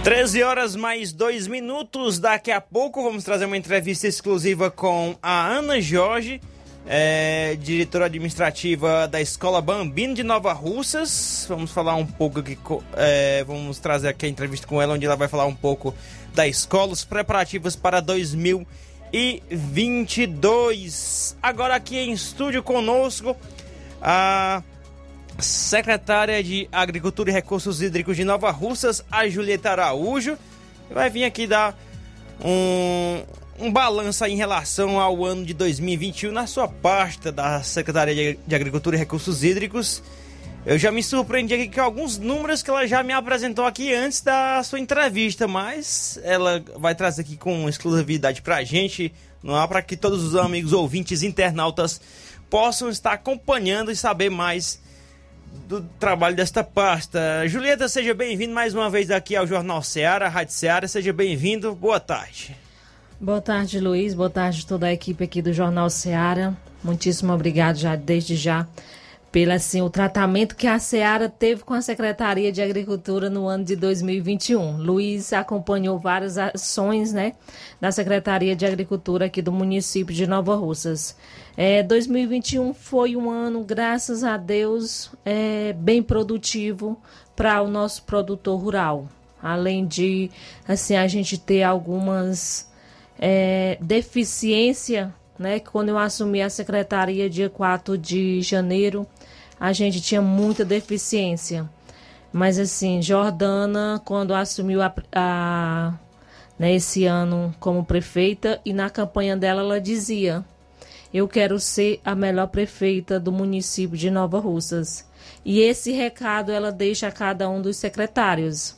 Treze horas mais dois minutos. Daqui a pouco vamos trazer uma entrevista exclusiva com a Ana Jorge, é, diretora administrativa da Escola Bambino de Nova Russas. Vamos falar um pouco aqui, é, vamos trazer aqui a entrevista com ela, onde ela vai falar um pouco da escola, os preparativos para 2022. Agora aqui em estúdio conosco a secretária de Agricultura e Recursos Hídricos de Nova Russas, a Julieta Araújo, vai vir aqui dar um, um balanço em relação ao ano de 2021 na sua pasta da Secretaria de- Agricultura e Recursos Hídricos. Eu já me surpreendi aqui com alguns números que ela já me apresentou aqui antes da sua entrevista, mas ela vai trazer aqui com exclusividade pra gente, não é para que todos os amigos ouvintes internautas possam estar acompanhando e saber mais do trabalho desta pasta. Julieta, seja bem-vindo mais uma vez aqui ao Jornal Ceará, Rádio Ceará, seja bem-vindo, boa tarde. Boa tarde, Luiz. Boa tarde toda a equipe aqui do Jornal Seara. Muitíssimo obrigado já desde já pelo assim, o tratamento que a Seara teve com a Secretaria de Agricultura no ano de 2021. Luiz acompanhou várias ações né, da Secretaria de Agricultura aqui do município de Nova Russas. É, 2021 foi um ano, graças a Deus, é, bem produtivo para o nosso produtor rural. Além de assim a gente ter algumas é, deficiência, né? Quando eu assumi a secretaria dia 4 de janeiro, a gente tinha muita deficiência. Mas assim, Jordana, quando assumiu a, a- né, esse ano como prefeita, e na campanha dela ela dizia: Eu quero ser a melhor prefeita do município de Nova Russas. E esse recado ela deixa a cada um dos secretários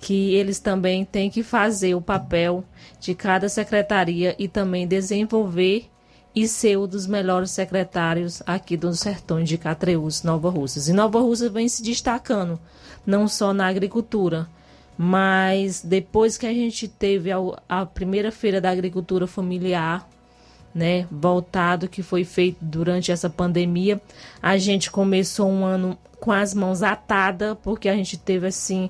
que eles também têm que fazer o papel de cada secretaria e também desenvolver e ser um dos melhores secretários aqui dos sertões de Catreus, Nova Russas. E Nova Russas vem se destacando, não só na agricultura, mas depois que a gente teve a, a primeira feira da agricultura familiar, né, voltado que foi feito durante essa pandemia, a gente começou um ano com as mãos atadas, porque a gente teve assim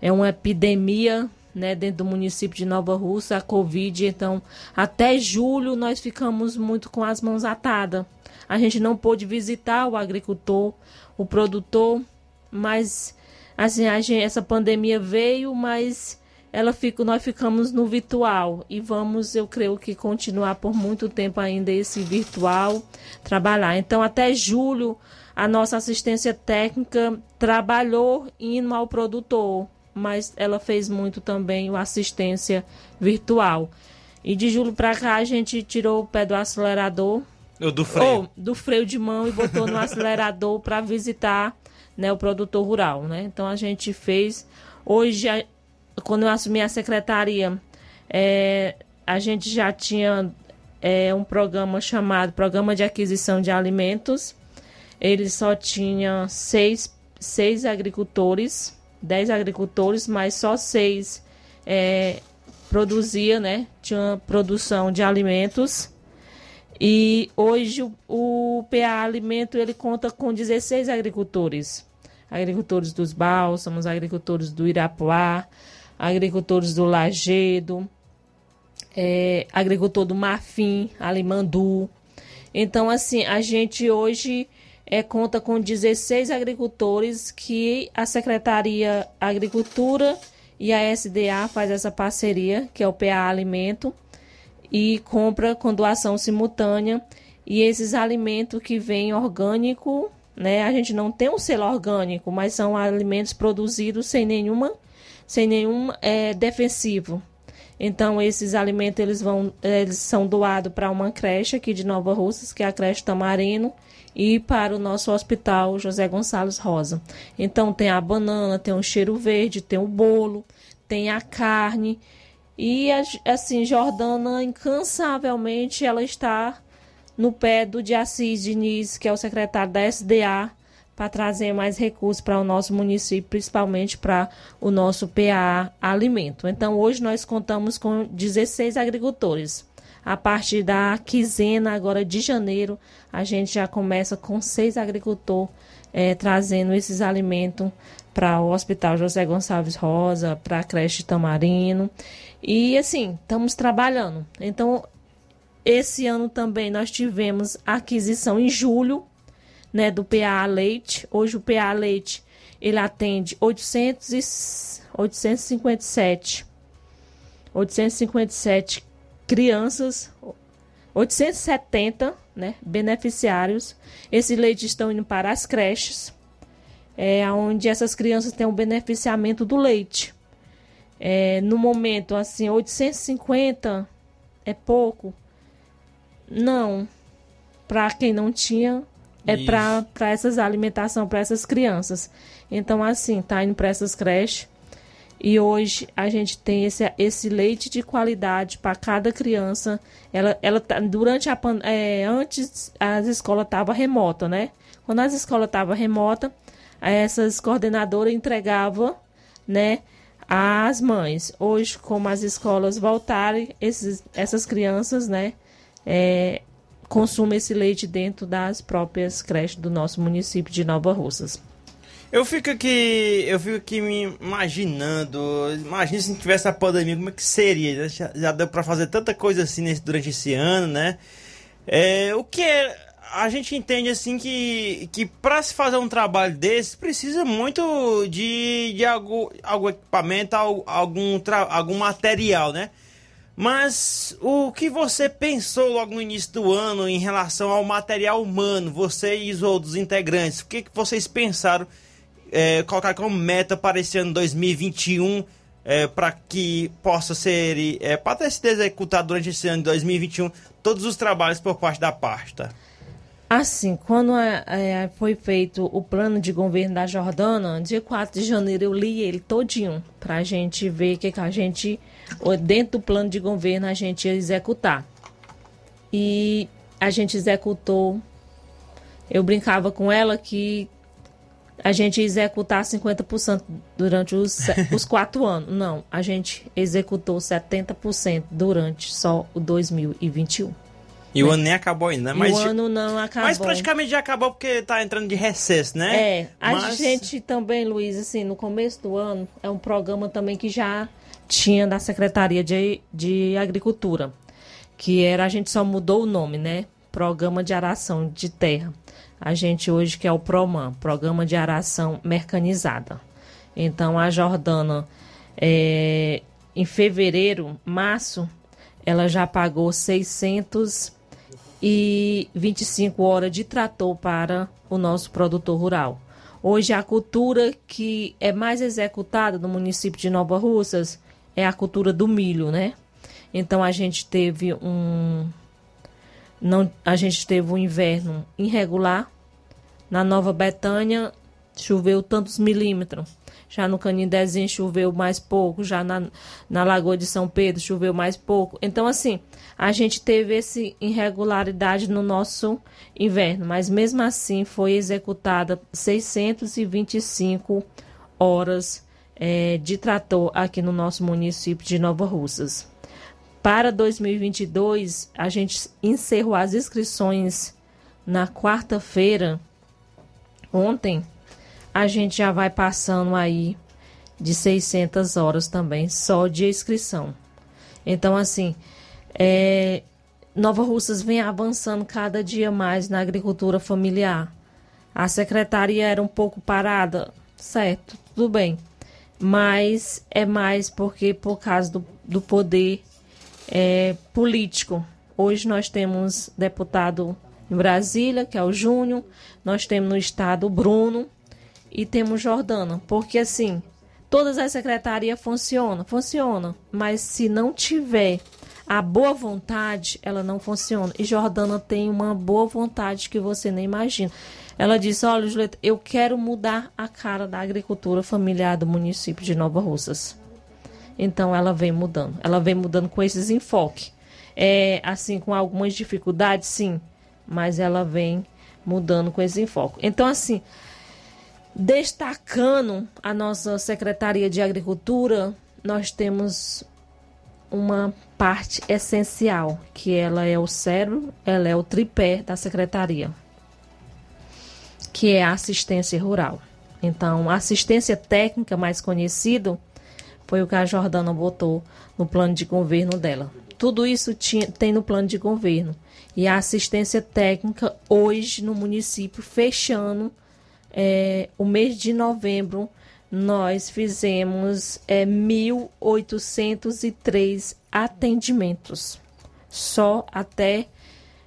é uma epidemia né, dentro do município de Nova Russa, a Covid. Então, até julho nós ficamos muito com as mãos atadas. A gente não pôde visitar o agricultor, o produtor, mas assim, gente, essa pandemia veio, mas ela fica, nós ficamos no virtual e vamos, eu creio que continuar por muito tempo ainda esse virtual trabalhar. Então, até julho, a nossa assistência técnica trabalhou indo ao produtor, mas ela fez muito também a assistência virtual. E de julho para cá a gente tirou o pé do acelerador, O do freio. ou do freio de mão e botou no acelerador para visitar né, o produtor rural, né? Então a gente fez hoje quando eu assumi a secretaria, é, a gente já tinha é, um programa chamado Programa de Aquisição de Alimentos. Ele só tinha seis, seis agricultores, dez agricultores, mas só seis é, produzia, né? Tinha produção de alimentos. E hoje o, o PA Alimento ele conta com 16 agricultores. Agricultores dos Bálsamos, agricultores do Irapuá, agricultores do Lagedo, é, agricultor do Marfim, Alimandu. Então, assim, a gente hoje é, conta com 16 agricultores que a Secretaria Agricultura e a SDA faz essa parceria, que é o PA Alimento, e compra com doação simultânea. E esses alimentos que vêm orgânico, né? A gente não tem um selo orgânico, mas são alimentos produzidos sem nenhuma, sem nenhum é, defensivo. Então esses alimentos eles vão, eles são doados para uma creche aqui de Nova Russas, que é a creche Tamarino, e para o nosso hospital José Gonçalves Rosa. Então tem a banana, tem o cheiro verde, tem o bolo, tem a carne e assim, Jordana, incansavelmente, ela está no pé do de Assis Diniz, que é o secretário da SDA, para trazer mais recursos para o nosso município, principalmente para o nosso PA Alimento. Então, hoje nós contamos com 16 agricultores. A partir da quinzena agora de janeiro, a gente já começa com seis agricultores é, trazendo esses alimentos para o Hospital José Gonçalves Rosa, para a creche Tamarino. E assim, estamos trabalhando. Então, esse ano também nós tivemos aquisição em julho, né, do PA Leite. Hoje o PA Leite, ele atende 800 e 857 857 crianças, 870, né, beneficiários. Esses leites estão indo para as creches, é onde essas crianças têm o beneficiamento do leite. É, no momento, assim, 850 é pouco? Não. Para quem não tinha, é para essas alimentação para essas crianças. Então, assim, tá indo para essas creches. E hoje a gente tem esse, esse leite de qualidade para cada criança. Ela, ela tá, durante a é, antes as escolas estavam remota, né? Quando as escolas estavam remota, essas coordenadoras entregavam, né? às mães. Hoje, como as escolas voltarem, esses, essas crianças, né, é, consumem esse leite dentro das próprias creches do nosso município de Nova Russas. Eu fico aqui, eu fico aqui me imaginando, imagina se não tivesse a pandemia, como é que seria? Já, já deu para fazer tanta coisa assim nesse, durante esse ano, né? É, o que é a gente entende assim que, que para se fazer um trabalho desse precisa muito de, de algum, algum equipamento, algum, algum material, né? Mas o que você pensou logo no início do ano em relação ao material humano, você e os outros integrantes? O que, que vocês pensaram é, colocar como meta para esse ano 2021 é, para que possa ser é, para sido executado durante esse ano de 2021 todos os trabalhos por parte da pasta? Assim, quando é, é, foi feito o plano de governo da Jordana, dia 4 de janeiro eu li ele todinho, para a gente ver o que, que a gente, dentro do plano de governo, a gente ia executar. E a gente executou, eu brincava com ela que a gente executar 50% durante os, os quatro anos. Não, a gente executou 70% durante só o 2021. E o ano nem acabou ainda, né? Mas, o ano não acabou. Mas praticamente já acabou porque tá entrando de recesso, né? É. A mas... gente também, Luiz, assim, no começo do ano, é um programa também que já tinha da Secretaria de, de Agricultura. Que era, a gente só mudou o nome, né? Programa de Aração de Terra. A gente hoje que é o PROMAN, Programa de Aração Mecanizada. Então, a Jordana, é, em fevereiro, março, ela já pagou 600 e 25 horas de trator para o nosso produtor rural. Hoje, a cultura que é mais executada no município de Nova Russas é a cultura do milho, né? Então, a gente teve um. Não, a gente teve um inverno irregular. Na Nova Betânia, choveu tantos milímetros. Já no Canindezinho choveu mais pouco, já na, na Lagoa de São Pedro choveu mais pouco. Então, assim, a gente teve essa irregularidade no nosso inverno, mas mesmo assim foi executada 625 horas é, de trator aqui no nosso município de Nova Russas. Para 2022, a gente encerrou as inscrições na quarta-feira, ontem, a gente já vai passando aí de 600 horas também, só de inscrição. Então, assim, é, Nova Russas vem avançando cada dia mais na agricultura familiar. A secretaria era um pouco parada, certo, tudo bem. Mas é mais porque por causa do, do poder é, político. Hoje nós temos deputado em Brasília, que é o Júnior, nós temos no estado o Bruno, e temos Jordana, porque assim, todas as secretarias funcionam, funcionam, mas se não tiver a boa vontade, ela não funciona. E Jordana tem uma boa vontade que você nem imagina. Ela disse: Olha, Julieta, eu quero mudar a cara da agricultura familiar do município de Nova Russas. Então ela vem mudando. Ela vem mudando com esses enfoques. É, assim, com algumas dificuldades, sim, mas ela vem mudando com esse enfoque. Então, assim, Destacando a nossa Secretaria de Agricultura, nós temos uma parte essencial, que ela é o cérebro, ela é o tripé da secretaria, que é a assistência rural. Então, assistência técnica mais conhecido foi o que a Jordana botou no plano de governo dela. Tudo isso tinha, tem no plano de governo. E a assistência técnica hoje no município fechando é, o mês de novembro, nós fizemos é, 1.803 atendimentos, só até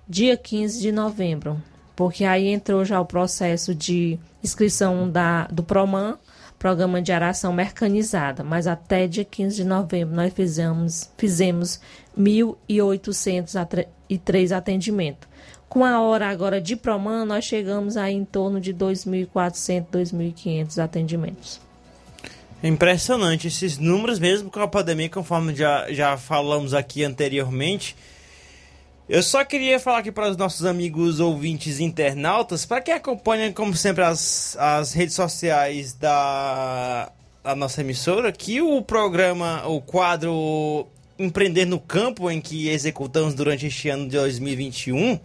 dia 15 de novembro, porque aí entrou já o processo de inscrição da, do PROMAN, Programa de Aração Mecanizada, mas até dia 15 de novembro nós fizemos, fizemos 1.803 atendimentos. Com a hora agora de Proman, nós chegamos aí em torno de 2.400, 2.500 atendimentos. Impressionante esses números, mesmo com a pandemia, conforme já, já falamos aqui anteriormente. Eu só queria falar aqui para os nossos amigos ouvintes internautas, para quem acompanha, como sempre, as, as redes sociais da, da nossa emissora, que o programa, o quadro Empreender no Campo, em que executamos durante este ano de 2021,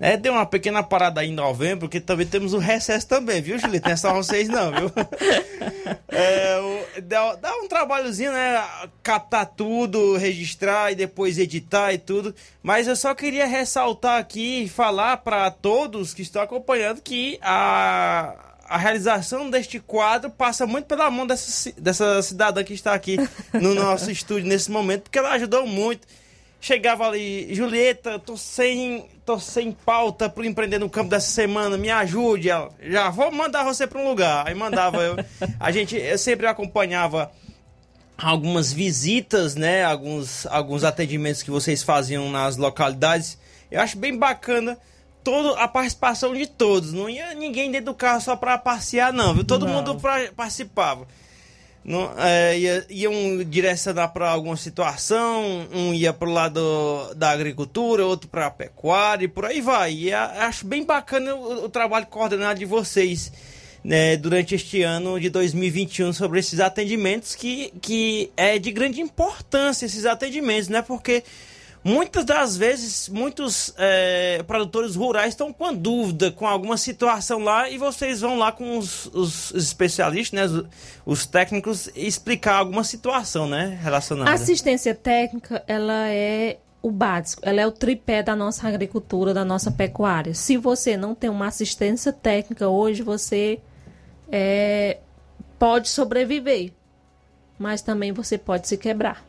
é, deu uma pequena parada aí em novembro, porque também temos o recesso também, viu, Julito? Não é só vocês não, viu? É, o, dá, dá, um trabalhozinho, né? Captar tudo, registrar e depois editar e tudo. Mas eu só queria ressaltar aqui e falar para todos que estão acompanhando que a, a realização deste quadro passa muito pela mão dessa, dessa cidadã que está aqui no nosso estúdio nesse momento, porque ela ajudou muito chegava ali, Julieta, tô sem, tô sem pauta pro empreender no campo dessa semana, me ajude. Ela, já vou mandar você para um lugar. Aí mandava eu. A gente eu sempre acompanhava algumas visitas, né? Alguns, alguns atendimentos que vocês faziam nas localidades. Eu acho bem bacana todo, a participação de todos. Não ia ninguém dentro do carro só para passear, não, viu? Todo não. mundo pra, participava. Não, é, ia, iam direcionar para alguma situação, um ia para o lado da agricultura, outro para a pecuária e por aí vai. E a, acho bem bacana o, o, trabalho coordenado de vocês né, durante este ano de 2021 sobre esses atendimentos que, que é de grande importância esses atendimentos, né? Porque Muitas das vezes, muitos é, produtores rurais estão com dúvida com alguma situação lá e vocês vão lá com os, os especialistas, né, os, os, técnicos, explicar alguma situação, né, relacionada. A assistência técnica, ela é o básico, ela é o tripé da nossa agricultura, da nossa pecuária. Se você não tem uma assistência técnica hoje, você é, pode sobreviver, mas também você pode se quebrar.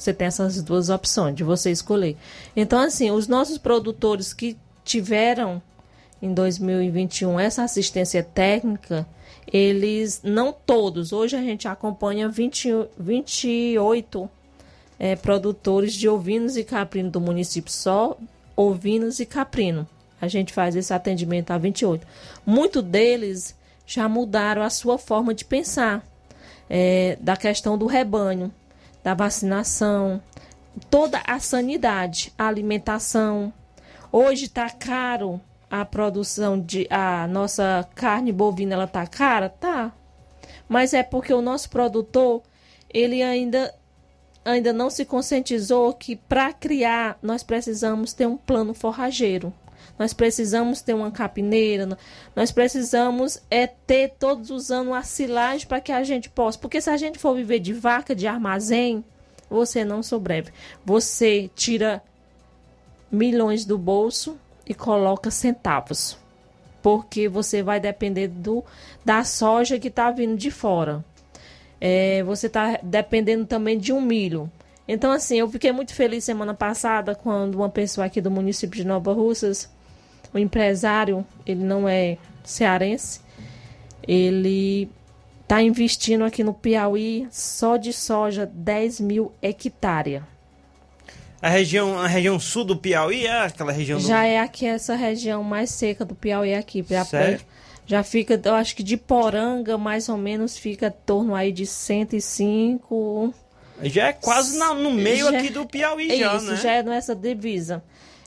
Você tem essas duas opções de você escolher. Então, assim, os nossos produtores que tiveram em 2021 essa assistência técnica, eles, não todos, hoje a gente acompanha 20, 28 é, produtores de ovinos e caprino do município, só ovinos e caprino. A gente faz esse atendimento a 28. Muitos deles já mudaram a sua forma de pensar é, da questão do rebanho, da vacinação, toda a sanidade, a alimentação. Hoje está caro a produção de a nossa carne bovina, ela tá cara, tá? Mas é porque o nosso produtor ele ainda ainda não se conscientizou que para criar nós precisamos ter um plano forrageiro. Nós precisamos ter uma capineira, nós precisamos é ter todos os anos a silagem para que a gente possa. Porque se a gente for viver de vaca, de armazém, você não sobrevive. Você tira milhões do bolso e coloca centavos. Porque você vai depender do da soja que está vindo de fora. É, você está dependendo também de um milho. Então, assim, eu fiquei muito feliz semana passada quando uma pessoa aqui do município de Nova Russas o empresário, ele não é cearense, ele está investindo aqui no Piauí só de soja 10 mil hectares. A região, a região sul do Piauí é aquela região do... Já é aqui essa região mais seca do Piauí aqui. Já, já fica, eu acho que de Poranga, mais ou menos, fica em torno aí de 105... Já é quase na, no meio já, aqui do Piauí já, isso, né? já é nessa divisa.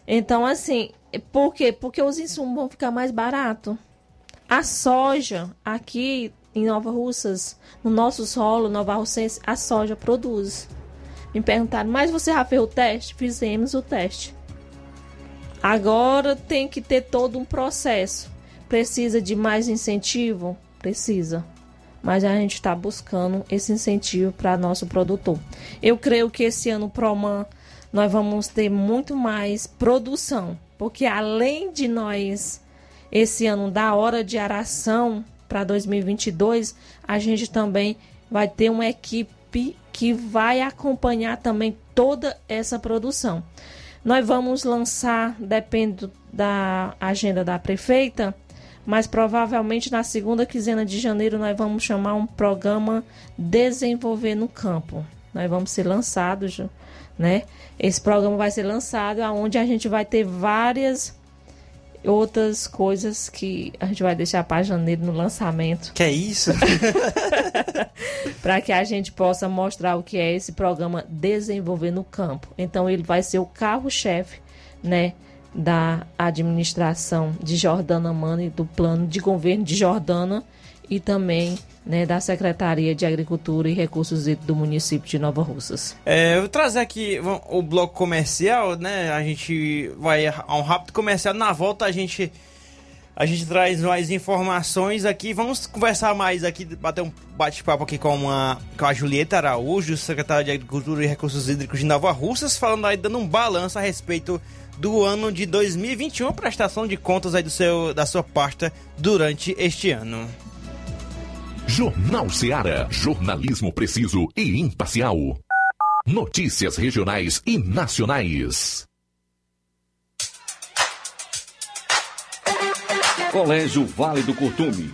Então, assim, por quê? Porque os insumos vão ficar mais baratos. A soja, aqui em Nova Russas, no nosso solo, Nova Russense, a soja produz. Me perguntaram, mas você já fez o teste? Fizemos o teste. Agora tem que ter todo um processo. Precisa de mais incentivo? Precisa. Mas a gente está buscando esse incentivo para nosso produtor. Eu creio que esse ano Proman nós vamos ter muito mais produção, porque além de nós esse ano da hora de aração para 2022, a gente também vai ter uma equipe que vai acompanhar também toda essa produção. Nós vamos lançar, depende da agenda da prefeita, mas provavelmente na segunda quinzena de janeiro nós vamos chamar um programa Desenvolver no Campo. Nós vamos ser lançados né? Esse programa vai ser lançado aonde a gente vai ter várias outras coisas que a gente vai deixar para janeiro no lançamento. Que é isso? para que a gente possa mostrar o que é esse programa desenvolver no campo. Então ele vai ser o carro-chefe, né, da administração de Jordana Mano e do plano de governo de Jordana e também né, da Secretaria de Agricultura e Recursos do município de Nova Russas. É, eu vou trazer aqui o bloco comercial, né? A gente vai a um rápido comercial. Na volta a gente a gente traz mais informações aqui. Vamos conversar mais aqui, bater um bate-papo aqui com, uma, com a Julieta Araújo, secretária de Agricultura e Recursos Hídricos de Nova Russas, falando aí, dando um balanço a respeito do ano de 2021, prestação de contas aí do seu, da sua pasta durante este ano. Jornal Seara. Jornalismo preciso e imparcial. Notícias regionais e nacionais. Colégio Vale do Curtume.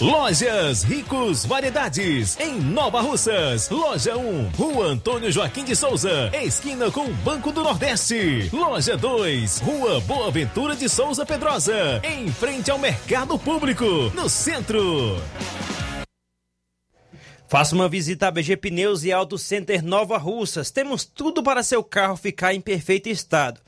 Lojas Ricos Variedades, em Nova Russas. Loja 1, Rua Antônio Joaquim de Souza, esquina com o Banco do Nordeste. Loja 2, Rua Boa Ventura de Souza Pedrosa, em frente ao Mercado Público, no centro. Faça uma visita a BG Pneus e Auto Center Nova Russas. Temos tudo para seu carro ficar em perfeito estado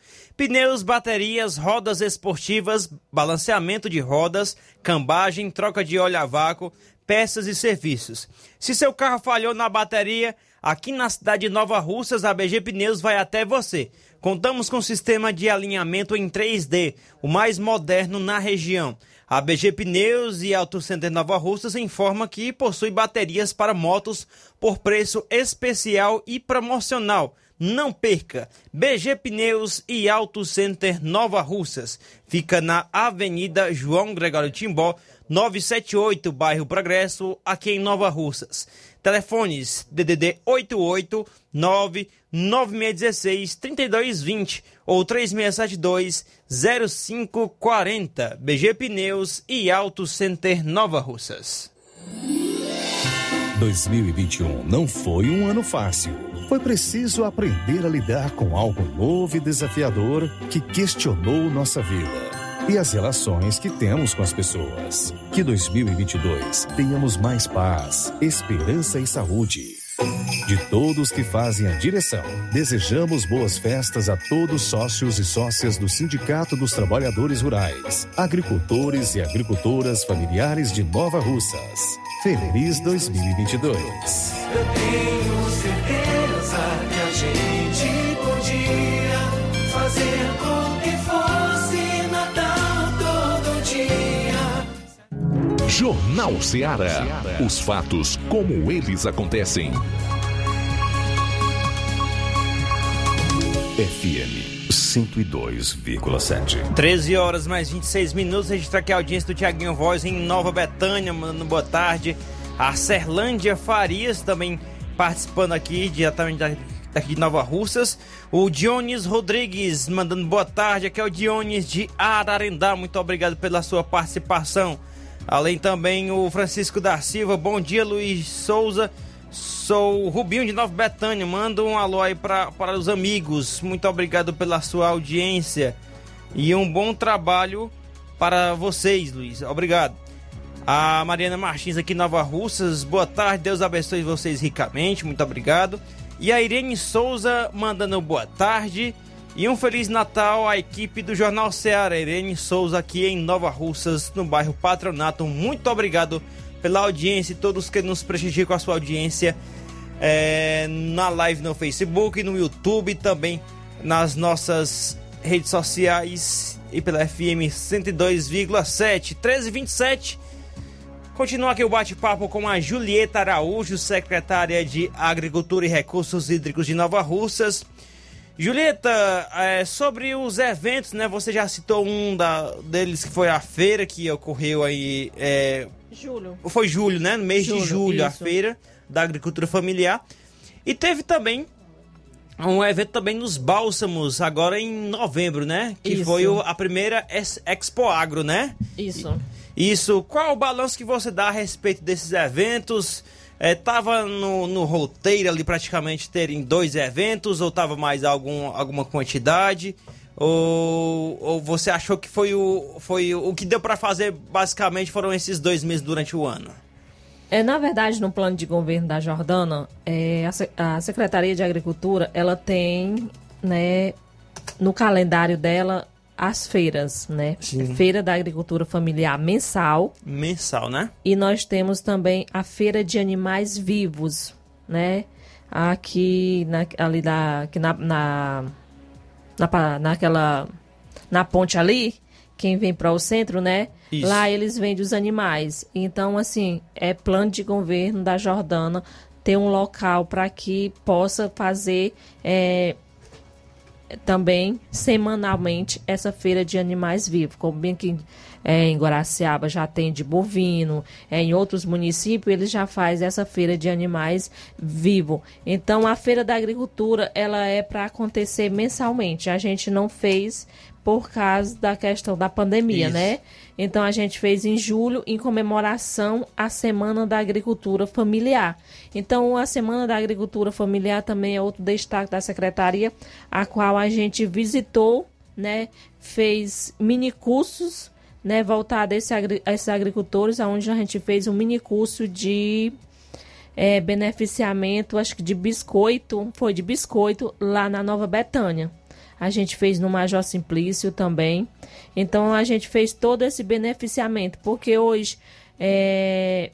pneus, baterias, rodas esportivas, balanceamento de rodas, cambagem, troca de óleo a vácuo, peças e serviços. Se seu carro falhou na bateria, aqui na cidade de Nova Russas, a BG Pneus vai até você. Contamos com sistema de alinhamento em 3D, o mais moderno na região. A BG Pneus e Auto Center Nova Russas informa que possui baterias para motos por preço especial e promocional não perca! BG Pneus e Auto Center Nova Russas. Fica na Avenida João Gregório Timbó, 978, bairro Progresso, aqui em Nova Russas. Telefones DDD 88 99616 3220 ou 3672 0540. BG Pneus e Auto Center Nova Russas. 2021 não foi um ano fácil. Foi preciso aprender a lidar com algo novo e desafiador que questionou nossa vida e as relações que temos com as pessoas. Que 2022 tenhamos mais paz, esperança e saúde. De todos que fazem a direção, desejamos boas festas a todos sócios e sócias do Sindicato dos Trabalhadores Rurais, agricultores e agricultoras familiares de Nova Russas. Feliz 2022. Eu tenho certeza fazer com que fosse Natal todo dia. Jornal Ceará. Os fatos como eles acontecem. FM 102,7. 13 horas mais 26 minutos. Registrar aqui a audiência do Tiaguinho Voz em Nova Betânia, mandando boa tarde. A Serlândia Farias também participando aqui, diretamente daqui de Nova Russas. O Dionis Rodrigues mandando boa tarde. Aqui é o Dionis de Ararendá. Muito obrigado pela sua participação. Além também o Francisco da Silva. Bom dia, Luiz Souza. Sou o Rubinho de Nova Betânia. Manda um alô aí para os amigos. Muito obrigado pela sua audiência. E um bom trabalho para vocês, Luiz. Obrigado. A Mariana Martins aqui Nova Russas. Boa tarde. Deus abençoe vocês ricamente. Muito obrigado. E a Irene Souza mandando boa tarde. E um Feliz Natal à equipe do Jornal Ceará. Irene Souza aqui em Nova Russas, no bairro Patronato. Muito obrigado pela audiência e todos que nos prestigiam com a sua audiência é, na live no Facebook, no YouTube, também nas nossas redes sociais e pela FM 102,7, 1327. Continua aqui o bate-papo com a Julieta Araújo, secretária de Agricultura e Recursos Hídricos de Nova Russas. Julieta, é, sobre os eventos, né? Você já citou um da, deles que foi a feira que ocorreu aí. É, Julho. Foi julho, né? No mês Julho, de julho, a isso. feira da agricultura familiar. E teve também um evento também nos Bálsamos, agora em novembro, né? Que Isso. foi a primeira Expo Agro, né? Isso. Isso. Qual o balanço que você dá a respeito desses eventos? É, tava no, no roteiro ali praticamente terem dois eventos ou tava mais algum, alguma quantidade? Ou, ou você achou que foi o, foi o, que deu para fazer basicamente foram esses dois meses durante o ano? É, na verdade, no plano de governo da Jordana, é, a, a Secretaria de Agricultura, ela tem, né, no calendário dela, as feiras, né? Sim. Feira da Agricultura Familiar mensal. Mensal, né? E nós temos também a Feira de Animais Vivos, né? Aqui, na, ali da, aqui na, na, na, naquela, na ponte ali, quem vem para o centro, né? Isso. Lá eles vendem os animais. Então, assim, é plano de governo da Jordana ter um local para que possa fazer é, também semanalmente essa feira de animais vivos. Como bem que é, em Guaraciaba já tem de bovino, é, em outros municípios eles já faz essa feira de animais vivo. Então a feira da agricultura ela é para acontecer mensalmente. A gente não fez por causa da questão da pandemia, Isso. né? Então a gente fez em julho em comemoração à Semana da Agricultura Familiar. Então a Semana da Agricultura Familiar também é outro destaque da secretaria, a qual a gente visitou, né? Fez mini cursos, né? Voltado a, esse agri- a esses agricultores, onde a gente fez um mini curso de é, beneficiamento, acho que de biscoito, foi de biscoito lá na Nova Betânia. A gente fez no Major Simplício também. Então a gente fez todo esse beneficiamento, porque hoje é,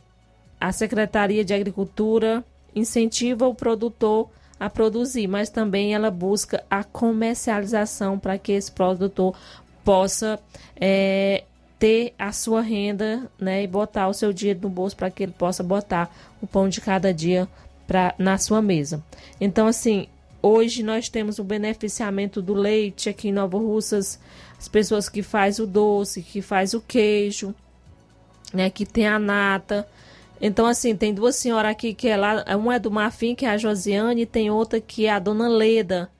a Secretaria de Agricultura incentiva o produtor a produzir, mas também ela busca a comercialização para que esse produtor possa é, ter a sua renda né, e botar o seu dinheiro no bolso para que ele possa botar o pão de cada dia pra, na sua mesa. Então, assim, hoje nós temos o beneficiamento do leite aqui em Nova Russas, as pessoas que faz o doce, que faz o queijo, né, que tem a nata. Então, assim, tem duas senhoras aqui que é lá, uma é do Marfim, que é a Josiane, e tem outra que é a Dona Leda.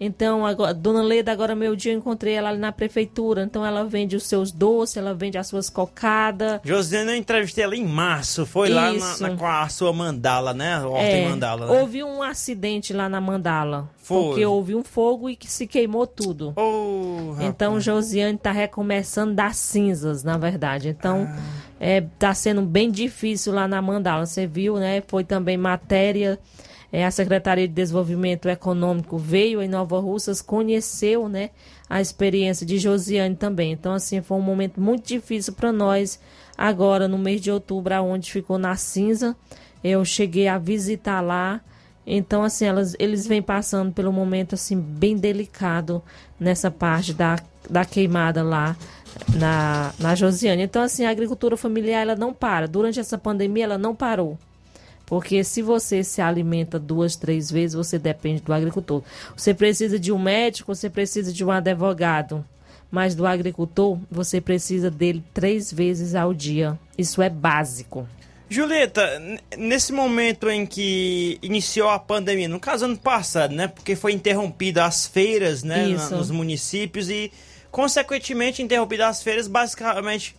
Então, agora, Dona Leda, agora meu dia eu encontrei ela ali na prefeitura. Então, ela vende os seus doces, ela vende as suas cocadas. Josiane, eu entrevistei ela em março. Foi lá na, na- com a sua mandala, né? A Horta É, mandala, né? houve um acidente lá na Mandala. Foi. Porque houve um fogo e que se queimou tudo. Oh, então Josiane está recomeçando das cinzas, na verdade. Então Ah. é, tá sendo bem difícil lá na Mandala. Você viu, né? Foi também matéria. É, a Secretaria de Desenvolvimento Econômico veio em Nova Russas, conheceu, né? A experiência de Josiane também. Então, assim, foi um momento muito difícil para nós agora no mês de outubro, aonde ficou na cinza. Eu cheguei a visitar lá. Então, assim, elas, eles vêm passando pelo momento, assim, bem delicado nessa parte da, da queimada lá na, na Josiane. Então, assim, a agricultura familiar, ela não para. Durante essa pandemia, ela não parou. Porque se você se alimenta duas, três vezes, você depende do agricultor. Você precisa de um médico, você precisa de um advogado. Mas do agricultor, você precisa dele três vezes ao dia. Isso é básico. Julieta, nesse momento em que iniciou a pandemia, no caso ano passado, né? Porque foi interrompida as feiras, né? na- nos municípios e, consequentemente, interrompida as feiras, basicamente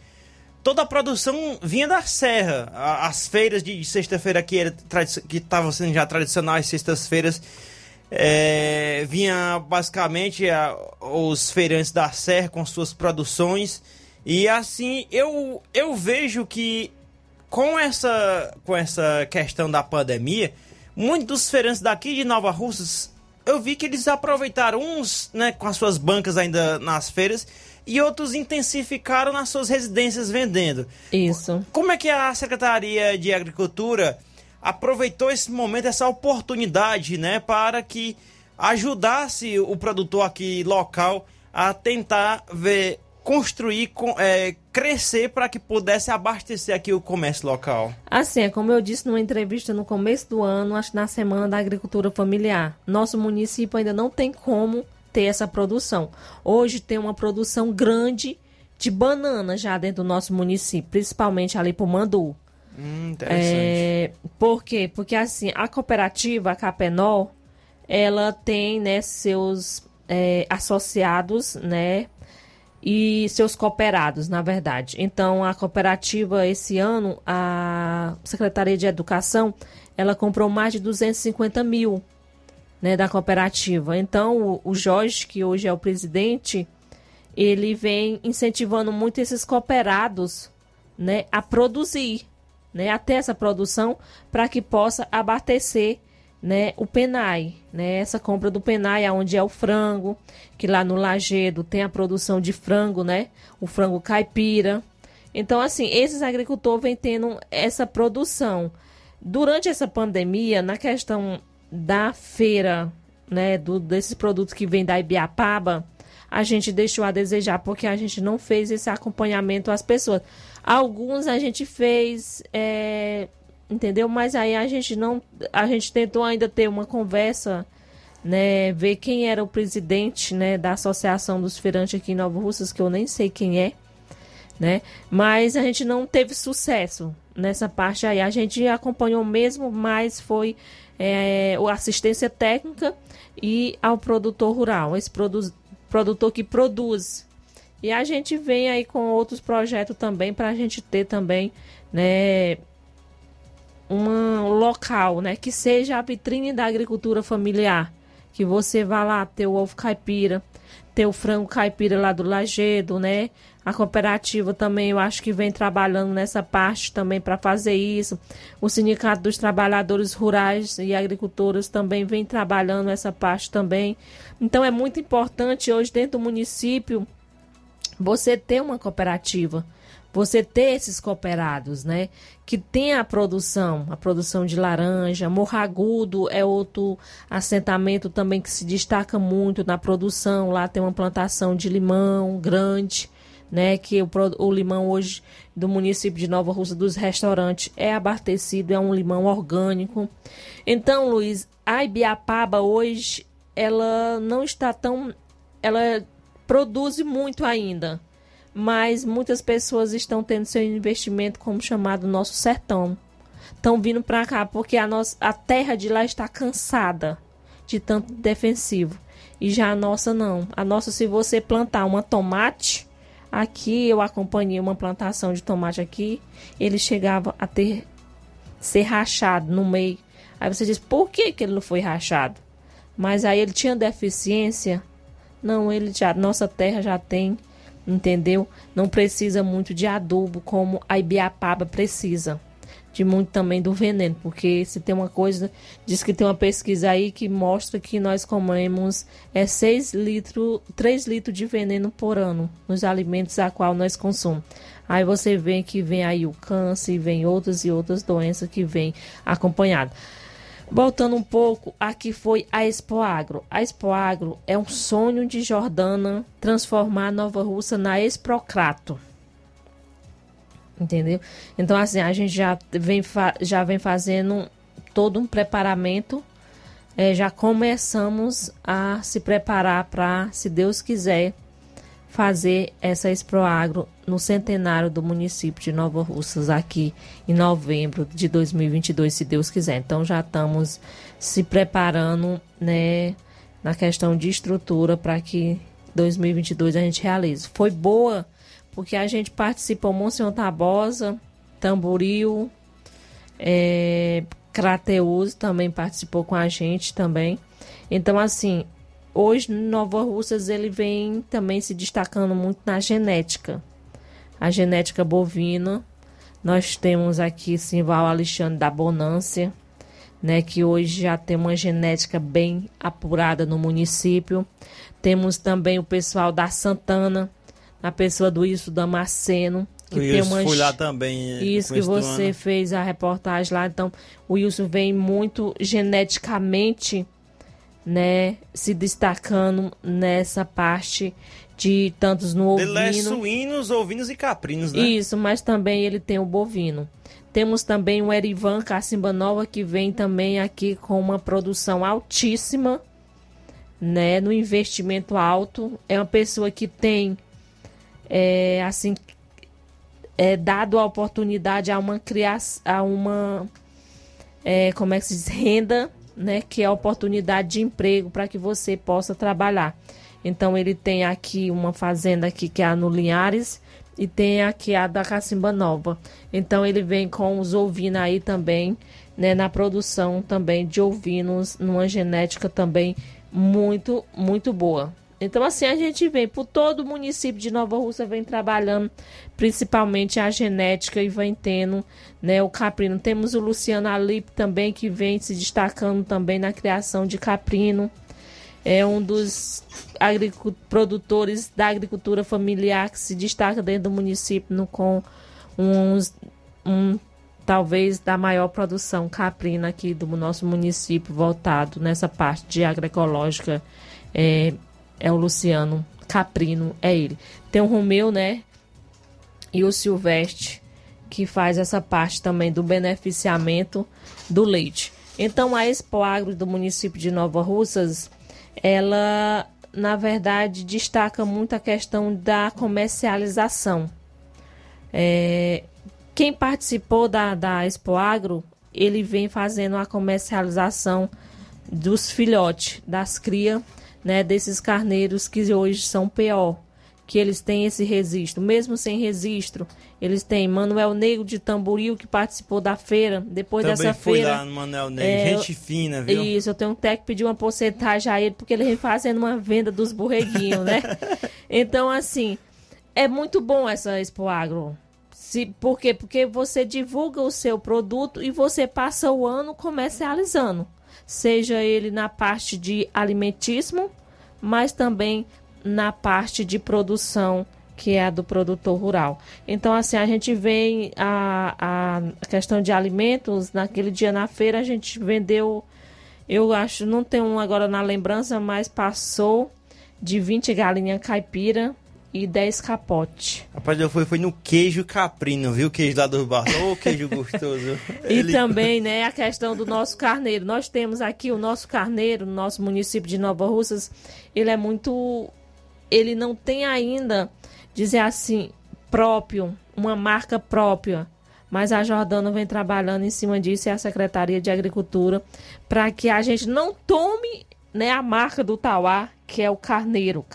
toda a produção vinha da serra. As feiras de sexta-feira que que estavam sendo já tradicionais sextas-feiras é, vinha basicamente a- os feirantes da serra com suas produções e assim eu eu vejo que com essa com essa questão da pandemia muitos dos feirantes daqui de Nova Russas eu vi que eles aproveitaram uns né, com as suas bancas ainda nas feiras e outros intensificaram nas suas residências vendendo. Isso. Como é que a Secretaria de Agricultura aproveitou esse momento, essa oportunidade, né, para que ajudasse o produtor aqui local a tentar ver, construir, é, crescer para que pudesse abastecer aqui o comércio local? Assim, é como eu disse numa entrevista no começo do ano, acho que na Semana da Agricultura Familiar, nosso município ainda não tem como ter essa produção. Hoje tem uma produção grande de banana já dentro do nosso município, principalmente ali pro Mandu. Hum, interessante. É, por quê? Porque assim, a cooperativa, a Capenol, ela tem, né, seus é, associados, né, e seus cooperados, na verdade. Então, a cooperativa, esse ano, a Secretaria de Educação, ela comprou mais de 250 mil, né, da cooperativa. Então, o, o Jorge, que hoje é o presidente, ele vem incentivando muito esses cooperados, né, a produzir, né, a ter essa produção para que possa abastecer, né, o Penai, né, essa compra do Penai, onde é o frango, que lá no Lagedo tem a produção de frango, né, o frango caipira. Então, assim, esses agricultores vêm tendo essa produção. Durante essa pandemia, na questão da feira, né, do, desses produtos que vêm da Ibiapaba, a gente deixou a desejar porque a gente não fez esse acompanhamento às pessoas. Alguns a gente fez, é, entendeu? Mas aí a gente não, a gente tentou ainda ter uma conversa, né, ver quem era o presidente, né, da Associação dos Feirantes aqui em Nova Russas, que eu nem sei quem é, né? Mas a gente não teve sucesso nessa parte aí. A gente acompanhou mesmo, mas foi é, a assistência técnica e ao produtor rural, esse produ produtor que produz. E a gente vem aí com outros projetos também para a gente ter também, né, um local, né, que seja a vitrine da agricultura familiar, que você vá lá ter o ovo caipira, ter o frango caipira lá do Lagedo, né? A cooperativa também eu acho que vem trabalhando nessa parte também para fazer isso. O Sindicato dos Trabalhadores Rurais e Agricultores também vem trabalhando essa parte também. Então é muito importante hoje dentro do município você ter uma cooperativa, você ter esses cooperados, né? Que tem a produção, a produção de laranja. Morragudo é outro assentamento também que se destaca muito na produção. Lá tem uma plantação de limão grande, né? Que o, o limão hoje do município de Nova Rússia dos restaurantes é abastecido, é um limão orgânico. Então, Luiz, a Ibiapaba hoje ela não está tão. Ela produz muito ainda, mas muitas pessoas estão tendo seu investimento como chamado nosso sertão. estão vindo para cá porque a, nossa, a terra de lá está cansada de tanto defensivo. E já a nossa não. A nossa, se você plantar uma tomate, aqui eu acompanhei uma plantação de tomate aqui, ele chegava a ter ser rachado no meio. Aí você diz, por que, que ele não foi rachado? Mas aí ele tinha deficiência. Não, ele já, nossa terra já tem, entendeu? Não precisa muito de adubo como a Ibiapaba precisa de muito também do veneno, porque se tem uma coisa, diz que tem uma pesquisa aí que mostra que nós comemos é 6 litros, 3 litros de veneno por ano nos alimentos a qual nós consumimos. Aí você vê que vem aí o câncer, vem outras e outras doenças que vêm acompanhado. Voltando um pouco, aqui foi a Expo Agro. A Expo Agro é um sonho de Jordana transformar Nova Russa na Exprocrato entendeu? Então assim, a gente já vem, já vem fazendo todo um preparamento, é, já começamos a se preparar para, se Deus quiser, fazer essa Exproagro no centenário do município de Nova Russas aqui em novembro de 2022, se Deus quiser. Então já estamos se preparando, né, na questão de estrutura para que 2022 a gente realize. Foi boa porque a gente participou Monsenhor Tabosa, Tamboril, é, também participou com a gente também. Então, assim, hoje Nova Russas ele vem também se destacando muito na genética. A genética bovina. Nós temos aqui Simval Alexandre da Bonância, né, que hoje já tem uma genética bem apurada no município. Temos também o pessoal da Santana, na pessoa do Isso Damasceno. Que o tem uma... fui lá também. Isso que você fez a reportagem lá. Então, o Wilson vem muito geneticamente, né, se destacando nessa parte de tantos no ovino. Ele é suínos, ovinos e caprinos, né? Isso, mas também ele tem o bovino. Temos também o Erivan Cacimba Nova, que vem também aqui com uma produção altíssima, né, no investimento alto. É uma pessoa que tem é, assim, é, dado a oportunidade a uma criação, a uma, é, como é que se diz, renda, né, que é a oportunidade de emprego para que você possa trabalhar. Então ele tem aqui uma fazenda aqui que é a no Linhares e tem aqui a da Cacimba Nova. Então ele vem com os ovinos aí também, né, na produção também de ovinos, numa genética também muito, muito boa. Então, assim, a gente vem por todo o município de Nova Rússia, vem trabalhando principalmente a genética e vem tendo né, o caprino. Temos o Luciano Alip também, que vem se destacando também na criação de caprino. É um dos produtores da agricultura familiar que se destaca dentro do município no, com uns, um, talvez da maior produção caprina aqui do nosso município, voltado nessa parte de agroecológica é, é o Luciano Caprino, é ele. Tem o Romeu, né? E o Silvestre, que faz essa parte também do beneficiamento do leite. Então, a Expo Agro do município de Nova Russas, ela, na verdade, destaca muito a questão da comercialização. É, quem participou da, da Expo Agro, ele vem fazendo a comercialização dos filhotes, das crias né, desses carneiros que hoje são PO, que eles têm esse registro. Mesmo sem registro, eles têm Manuel Negro de Tamboril, que participou da feira. Depois Também dessa fui feira. lá no Manuel Negro, é, gente fina, viu? Isso, eu tenho até que pedir uma porcentagem a ele, porque ele vem fazendo uma venda dos borreguinhos, né? então, assim, é muito bom essa Expo Agro. Se, por quê? Porque você divulga o seu produto e você passa o ano comercializando seja ele na parte de alimentismo, mas também na parte de produção, que é a do produtor rural. Então, assim, a gente vem a, a questão de alimentos, naquele dia na feira a gente vendeu, eu acho, não tenho agora na lembrança, mas passou de 20 galinhas caipira e 10 capote. Rapaz, eu fui, fui no queijo caprino, viu? O queijo lá do bar. Ô, oh, queijo gostoso. e Ele... também, né, a questão do nosso carneiro. Nós temos aqui o nosso carneiro, no nosso município de Nova Russas. Ele é muito. Ele não tem ainda, dizer assim, próprio, uma marca própria. mas a Jordana vem trabalhando em cima disso e a Secretaria de Agricultura para que a gente não tome né, a marca do Tauá, que é o carneiro.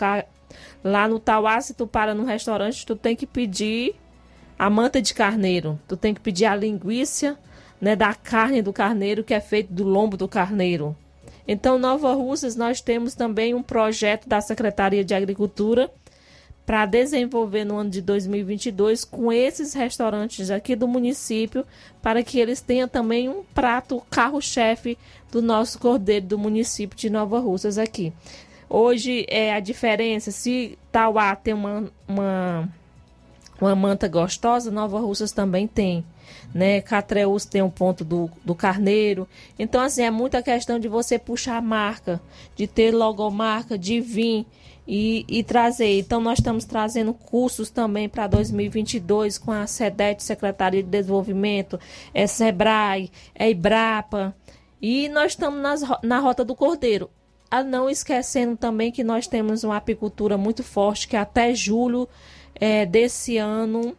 Lá no Tauá, se tu para no restaurante, tu tem que pedir a manta de carneiro, tu tem que pedir a linguiça né, da carne do carneiro, que é feito do lombo do carneiro. Então, Nova Russas, nós temos também um projeto da Secretaria de Agricultura para desenvolver no ano de 2022 com esses restaurantes aqui do município, para que eles tenham também um prato carro-chefe do nosso cordeiro do município de Nova Russas aqui. Hoje é a diferença, se Tauá tem uma, uma, uma manta gostosa, Nova Russas também tem né? Catreus tem um ponto do, do carneiro. Então, assim, é muita questão de você puxar a marca, de ter logomarca, de vir e, e trazer. Então, nós estamos trazendo cursos também para 2022 com a SEDET, Secretaria de Desenvolvimento, é SEBRAE, é IBRAPA. E nós estamos nas, na Rota do Cordeiro. Ah, não esquecendo também que nós temos uma apicultura muito forte, que até julho é, desse ano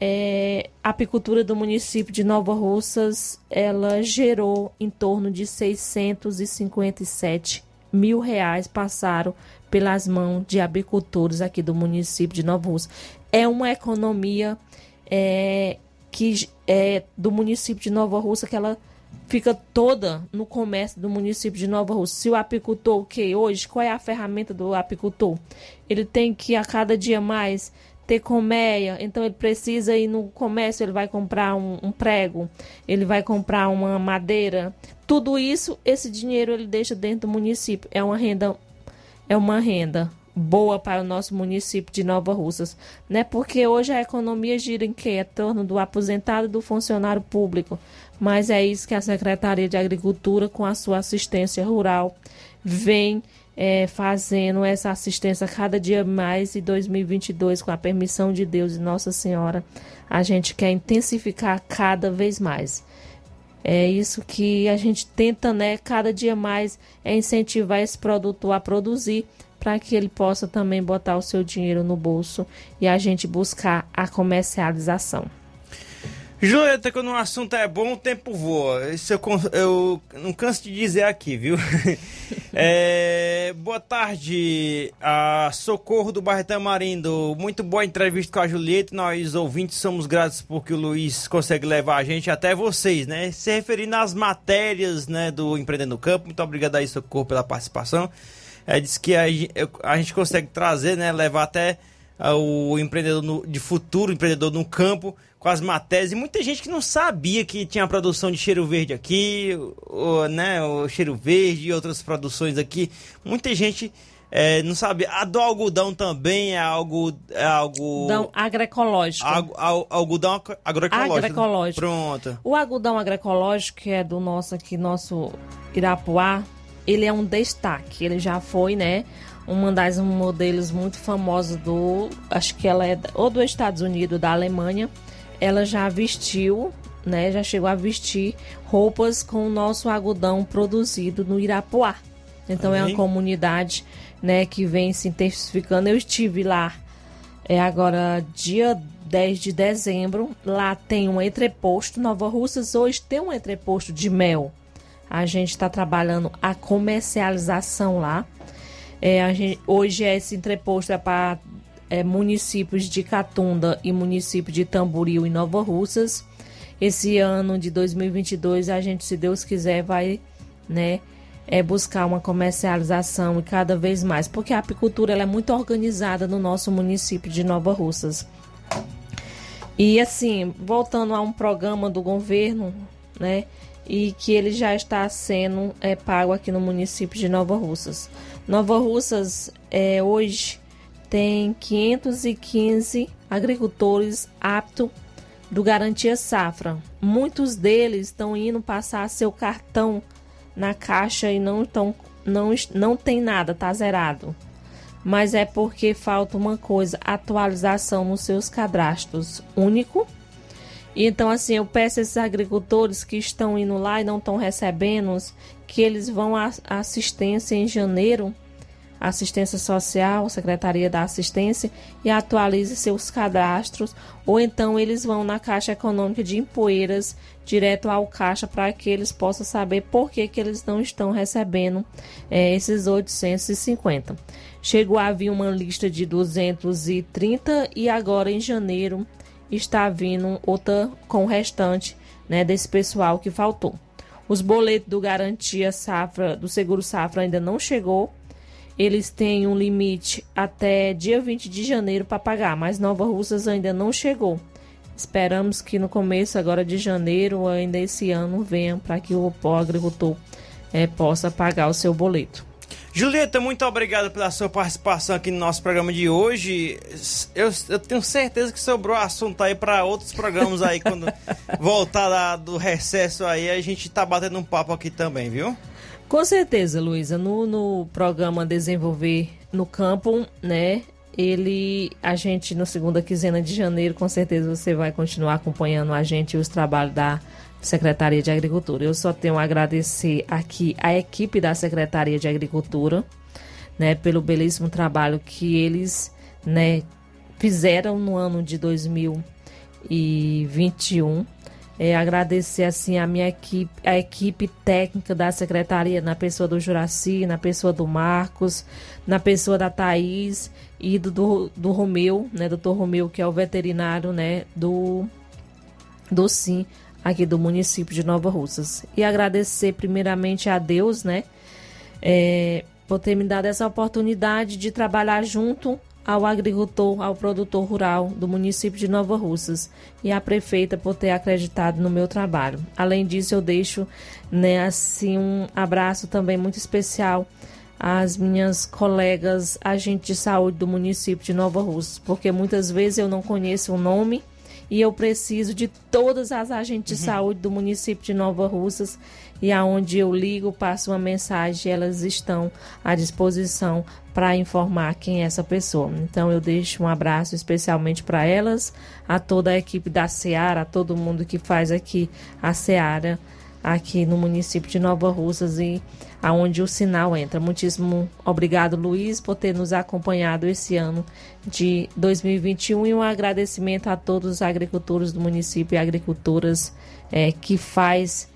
é, a apicultura do município de Nova Russas ela gerou em torno de 657 mil reais passaram pelas mãos de apicultores aqui do município de Nova Russa. É uma economia é, que é do município de Nova Russa que ela fica toda no comércio do município de Nova. Se o apicultor, o que hoje, qual é a ferramenta do apicultor? Ele tem que a cada dia mais ter colmeia, então ele precisa ir no comércio, ele vai comprar um, um, prego, ele vai comprar uma madeira. Tudo isso, esse dinheiro ele deixa dentro do município. É uma renda, é uma renda boa para o nosso município de Nova Russas, né? Porque hoje a economia gira em que? Em torno do aposentado e do funcionário público. Mas é isso que a Secretaria de Agricultura, com a sua assistência rural, vem é, fazendo essa assistência cada dia mais e 2022, com a permissão de Deus e Nossa Senhora, a gente quer intensificar cada vez mais. É isso que a gente tenta, né, cada dia mais, é incentivar esse produtor a produzir para que ele possa também botar o seu dinheiro no bolso e a gente buscar a comercialização. Julieta, quando um assunto é bom, o tempo voa. Isso eu, eu não canso de dizer aqui, viu? é, boa tarde, a Socorro do bairro Tamarindo. Muito boa entrevista com a Julieta. Nós, ouvintes, somos gratos porque o Luiz consegue levar a gente até vocês, né? Se referindo às matérias né, do Empreendendo no Campo. Muito obrigado aí, Socorro, pela participação. É, diz que a, a gente consegue trazer, né? Levar até uh, o empreendedor no, de futuro, empreendedor no campo com as matérias. E muita gente que não sabia que tinha produção de cheiro verde aqui, o, né, o cheiro verde e outras produções aqui. Muita gente é, não sabe. A do algodão também é algo. É algo algodão agroecológico. algodão agroecológico. Agroecológico. Pronto. O algodão agroecológico, que é do nosso aqui, nosso Irapuá, ele é um destaque. Ele já foi, né? Uma das modelos muito famosos do. Acho que ela é ou dos Estados Unidos, da Alemanha ela já vestiu, né, já chegou a vestir roupas com o nosso algodão produzido no Irapuá. Então é uma comunidade, né, que vem se intensificando. Eu estive lá é agora dia 10 de dezembro. Lá tem um entreposto. Nova Russas hoje tem um entreposto de mel. A gente está trabalhando a comercialização lá. É, gente, hoje esse entreposto é para é, municípios de Catunda e município de Tamboril e Nova Russas. Esse ano de 2022 a gente, se Deus quiser, vai, né, é buscar uma comercialização e cada vez mais, porque a apicultura ela é muito organizada no nosso município de Nova Russas. E assim, voltando a um programa do governo, né, e que ele já está sendo é, pago aqui no município de Nova Russas. Nova Russas é, hoje tem 515 agricultores aptos do Garantia Safra. Muitos deles estão indo passar seu cartão na caixa e não estão não, não tem nada, tá zerado. Mas é porque falta uma coisa, atualização nos seus cadastros único. E então assim, eu peço a esses agricultores que estão indo lá e não estão recebendo, que eles vão à assistência em janeiro Assistência Social, Secretaria da Assistência e atualize seus cadastros, ou então eles vão na Caixa Econômica de Empoeiras, direto ao caixa, para que eles possam saber por que, que eles não estão recebendo é, esses 850. Chegou a vir uma lista de 230 e agora em janeiro está vindo outra com o restante né, desse pessoal que faltou. Os boletos do Garantia Safra, do Seguro Safra ainda não chegou. Eles têm um limite até dia 20 de janeiro para pagar, mas Nova Russas ainda não chegou. Esperamos que no começo agora de janeiro ainda esse ano venha para que o, agricultor é, possa pagar o seu boleto. Julieta, muito obrigado pela sua participação aqui no nosso programa de hoje. Eu, eu tenho certeza que sobrou assunto aí para outros programas aí quando voltar lá do recesso aí, a gente tá batendo um papo aqui também, viu? Com certeza, Luísa. No, no programa Desenvolver no Campo, né? Ele, a gente, na segunda quinzena de janeiro, com certeza você vai continuar acompanhando a gente e os trabalhos da Secretaria de Agricultura. Eu só tenho a agradecer aqui a equipe da Secretaria de Agricultura, né, pelo belíssimo trabalho que eles, né, fizeram no ano de 2021. É, agradecer assim a minha equipe, a equipe técnica da secretaria, na pessoa do Juraci, na pessoa do Marcos, na pessoa da Thaís e do, do, do Romeu, né, doutor Romeu, que é o veterinário, né, do, do SIM, aqui do município de Nova Russas. E agradecer primeiramente a Deus, né, é, por ter me dado essa oportunidade de trabalhar junto ao agricultor, ao produtor rural do município de Nova Russas e à prefeita por ter acreditado no meu trabalho. Além disso, eu deixo né, assim um abraço também muito especial às minhas colegas agentes de saúde do município de Nova Russas, porque muitas vezes eu não conheço o nome e eu preciso de todas as agentes de uhum. saúde do município de Nova Russas e aonde eu ligo, passo uma mensagem, elas estão à disposição para informar quem é essa pessoa. Então eu deixo um abraço especialmente para elas, a toda a equipe da Seara, a todo mundo que faz aqui a Seara aqui no município de Nova Russas e aonde o sinal entra. Muitíssimo obrigado, Luiz, por ter nos acompanhado esse ano de 2021 e um agradecimento a todos os agricultores do município e agricultoras é, que faz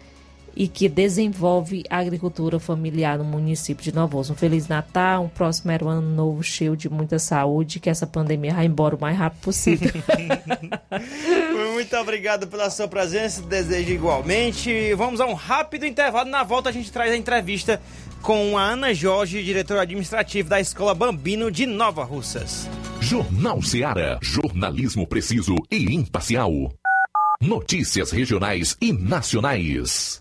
e que desenvolve a agricultura familiar no município de Nova Um Feliz Natal, um próximo ano novo cheio de muita saúde, que essa pandemia vá embora o mais rápido possível. Muito obrigado pela sua presença, desejo igualmente. Vamos a um rápido intervalo. Na volta a gente traz a entrevista com a Ana Jorge, diretora administrativa da Escola Bambino de Nova Russas. Jornal Seara. Jornalismo preciso e imparcial. Notícias regionais e nacionais.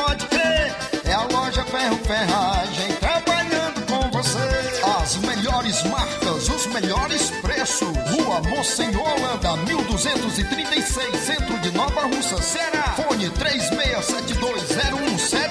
Ferragem, trabalhando com você. As melhores marcas, os melhores preços. Rua Holanda, 1236, centro de Nova Russa, Ceará. Fone 36720179.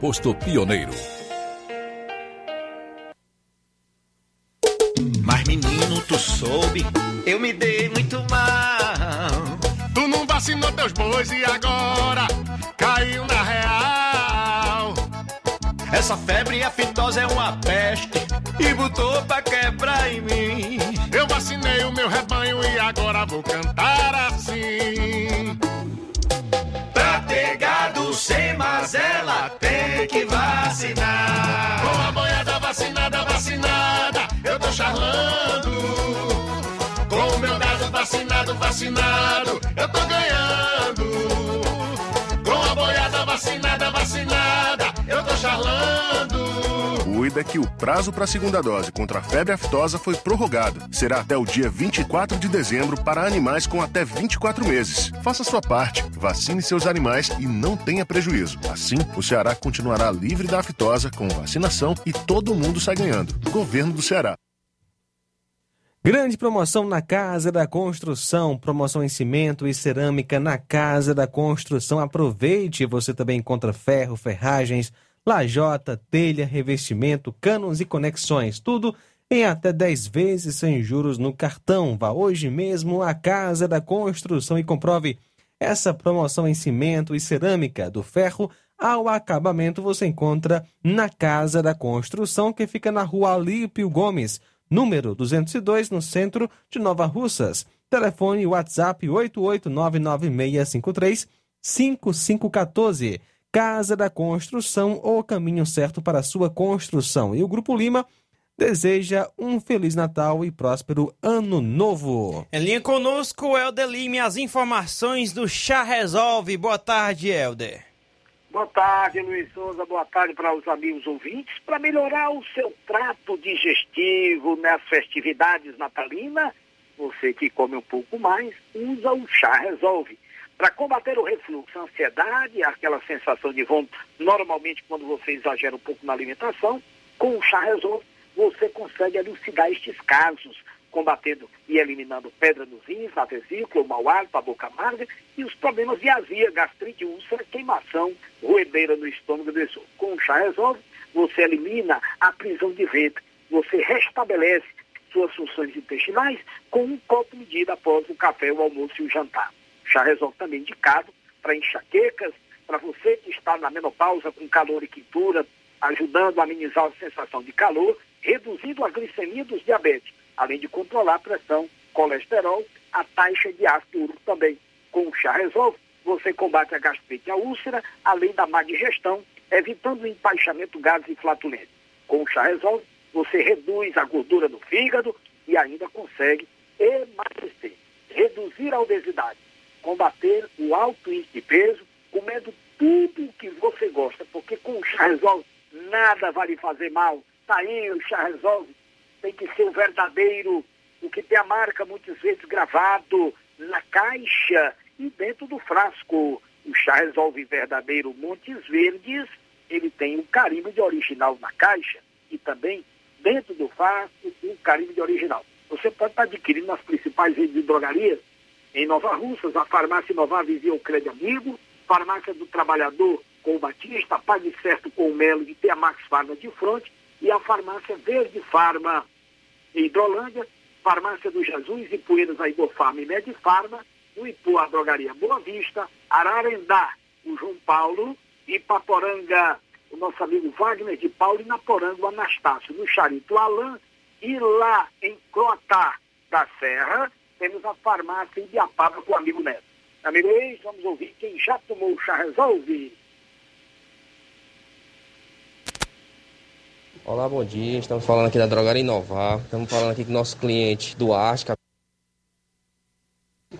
posto Pioneiro. Mas menino, tu soube, eu me dei muito mal. Tu não vacinou teus bois e agora caiu na real. Essa febre aftosa é uma peste e botou pra quebrar em mim. Eu vacinei o meu rebanho e agora vou cantar assim. Pra ter gado sem mazela, tem que vacinar. Com a boiada vacinada, vacinada, eu tô charlando. Com o meu gado vacinado, vacinado, eu tô ganhando. Com a boiada vacinada, vacinada. Cuida que o prazo para a segunda dose contra a febre aftosa foi prorrogado. Será até o dia 24 de dezembro para animais com até 24 meses. Faça sua parte, vacine seus animais e não tenha prejuízo. Assim, o Ceará continuará livre da aftosa com vacinação e todo mundo sai ganhando. Governo do Ceará. Grande promoção na Casa da Construção, promoção em cimento e cerâmica na Casa da Construção. Aproveite, você também encontra ferro, ferragens, lajota, telha, revestimento, canos e conexões, tudo em até 10 vezes sem juros no cartão. Vá hoje mesmo à Casa da Construção e comprove essa promoção em cimento e cerâmica do ferro ao acabamento você encontra na Casa da Construção, que fica na rua Alípio Gomes, número 202, no centro de Nova Russas. Telefone WhatsApp 88996535514. Casa da Construção, o caminho certo para a sua construção. E o Grupo Lima deseja um Feliz Natal e próspero Ano Novo. Em linha conosco, Helder Lima, as informações do Chá Resolve. Boa tarde, Helder. Boa tarde, Luiz Souza. Boa tarde para os amigos ouvintes. Para melhorar o seu trato digestivo nas festividades natalinas, você que come um pouco mais, usa o chá Resolve. Para combater o refluxo, a ansiedade, aquela sensação de vômito, normalmente quando você exagera um pouco na alimentação, com o chá Resolve, você consegue elucidar estes casos, combatendo e eliminando pedra nos rins, na vesícula, o mau hálito, a boca amarga e os problemas de azia, gastrite, úlcera, queimação, roedeira no estômago do esôfago. Com o chá resolve, você elimina a prisão de ventre, você restabelece suas funções intestinais com um copo medida após o café, o almoço e o jantar. Chá resolve também indicado para enxaquecas, para você que está na menopausa com calor e quintura, ajudando a amenizar a sensação de calor, reduzindo a glicemia dos diabetes, além de controlar a pressão, colesterol, a taxa de ácido úrico também. Com o chá resolve, você combate a gastrite e a úlcera, além da má digestão, evitando o empaixamento, gases e flatulência. Com o chá resolve, você reduz a gordura do fígado e ainda consegue emagrecer, reduzir a obesidade, combater o alto índice de peso, comendo tudo o que você gosta, porque com o chá resolve, nada vai lhe fazer mal. Tá aí, o chá resolve. Tem que ser o verdadeiro, o que tem a marca muitas vezes gravado na caixa e dentro do frasco. O chá resolve verdadeiro Montes Verdes, ele tem um carimbo de original na caixa e também dentro do frasco um carimbo de original. Você pode estar adquirindo nas principais redes de drogarias, em Nova Russas, a farmácia Nova Vivia o Crédito Amigo, farmácia do Trabalhador com o Batista, Pague Certo com o Melo e tem a Max Farma de fronte, e a farmácia Verde Farma em Hidrolândia, farmácia do Jesus, Ipueiras, a Igor Farma e Medifarma, no Ipu, a drogaria Boa Vista, Ararendá, o João Paulo, e Paporanga, o nosso amigo Wagner de Paulo, e Naporanga, o Anastácio, no Charito Alain, e lá em Croatá da Serra, temos a farmácia Ibiapaba com o amigo Neto. Amigo ex, vamos ouvir quem já tomou o chá resolve. Olá, bom dia. Estamos falando aqui da Drogaria Inovar. Estamos falando aqui com o nosso cliente do Asca.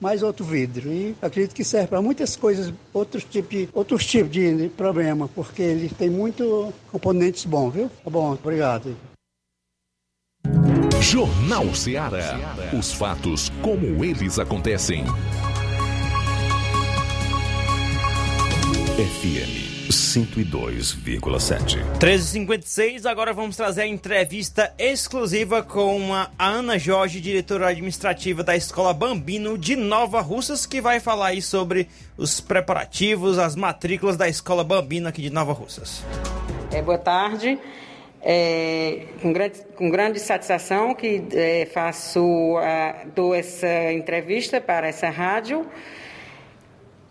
mais outro vidro. E acredito que serve para muitas coisas, outros tipos de, outros tipos de problema, porque ele tem muito componentes bons, viu? Tá bom, obrigado. Jornal Ceará. Os fatos como eles acontecem. FM 102,7. 13h56, agora vamos trazer a entrevista exclusiva com a Ana Jorge, diretora administrativa da Escola Bambino de Nova Russas, que vai falar aí sobre os preparativos, as matrículas da Escola Bambino aqui de Nova Russas. É, boa tarde. É, com, grande, com grande satisfação que é, faço, a, dou essa entrevista para essa rádio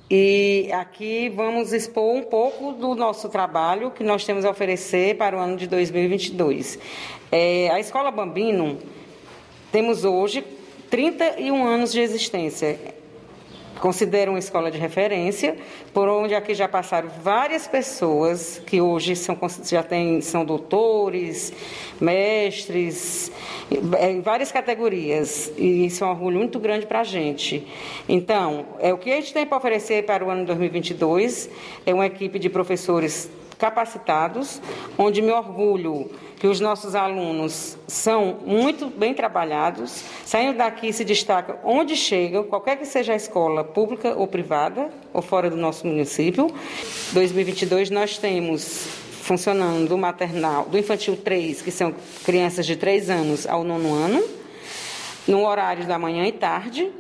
e aqui vamos expor um pouco do nosso trabalho que nós temos a oferecer para o ano de 2022. É, a Escola Bambino, temos hoje 31 anos de existência considero uma escola de referência, por onde aqui já passaram várias pessoas que hoje são, já tem, são doutores, mestres, em várias categorias, e isso é um orgulho muito grande para a gente. Então, é, o que a gente tem para oferecer para o ano 2022 é uma equipe de professores capacitados, onde me orgulho que os nossos alunos são muito bem trabalhados, saindo daqui se destacam onde chegam, qualquer que seja a escola, pública ou privada, ou fora do nosso município. 2022 nós temos funcionando do maternal, do infantil 3, que são crianças de 3 anos ao nono ano, no horário da manhã e tarde,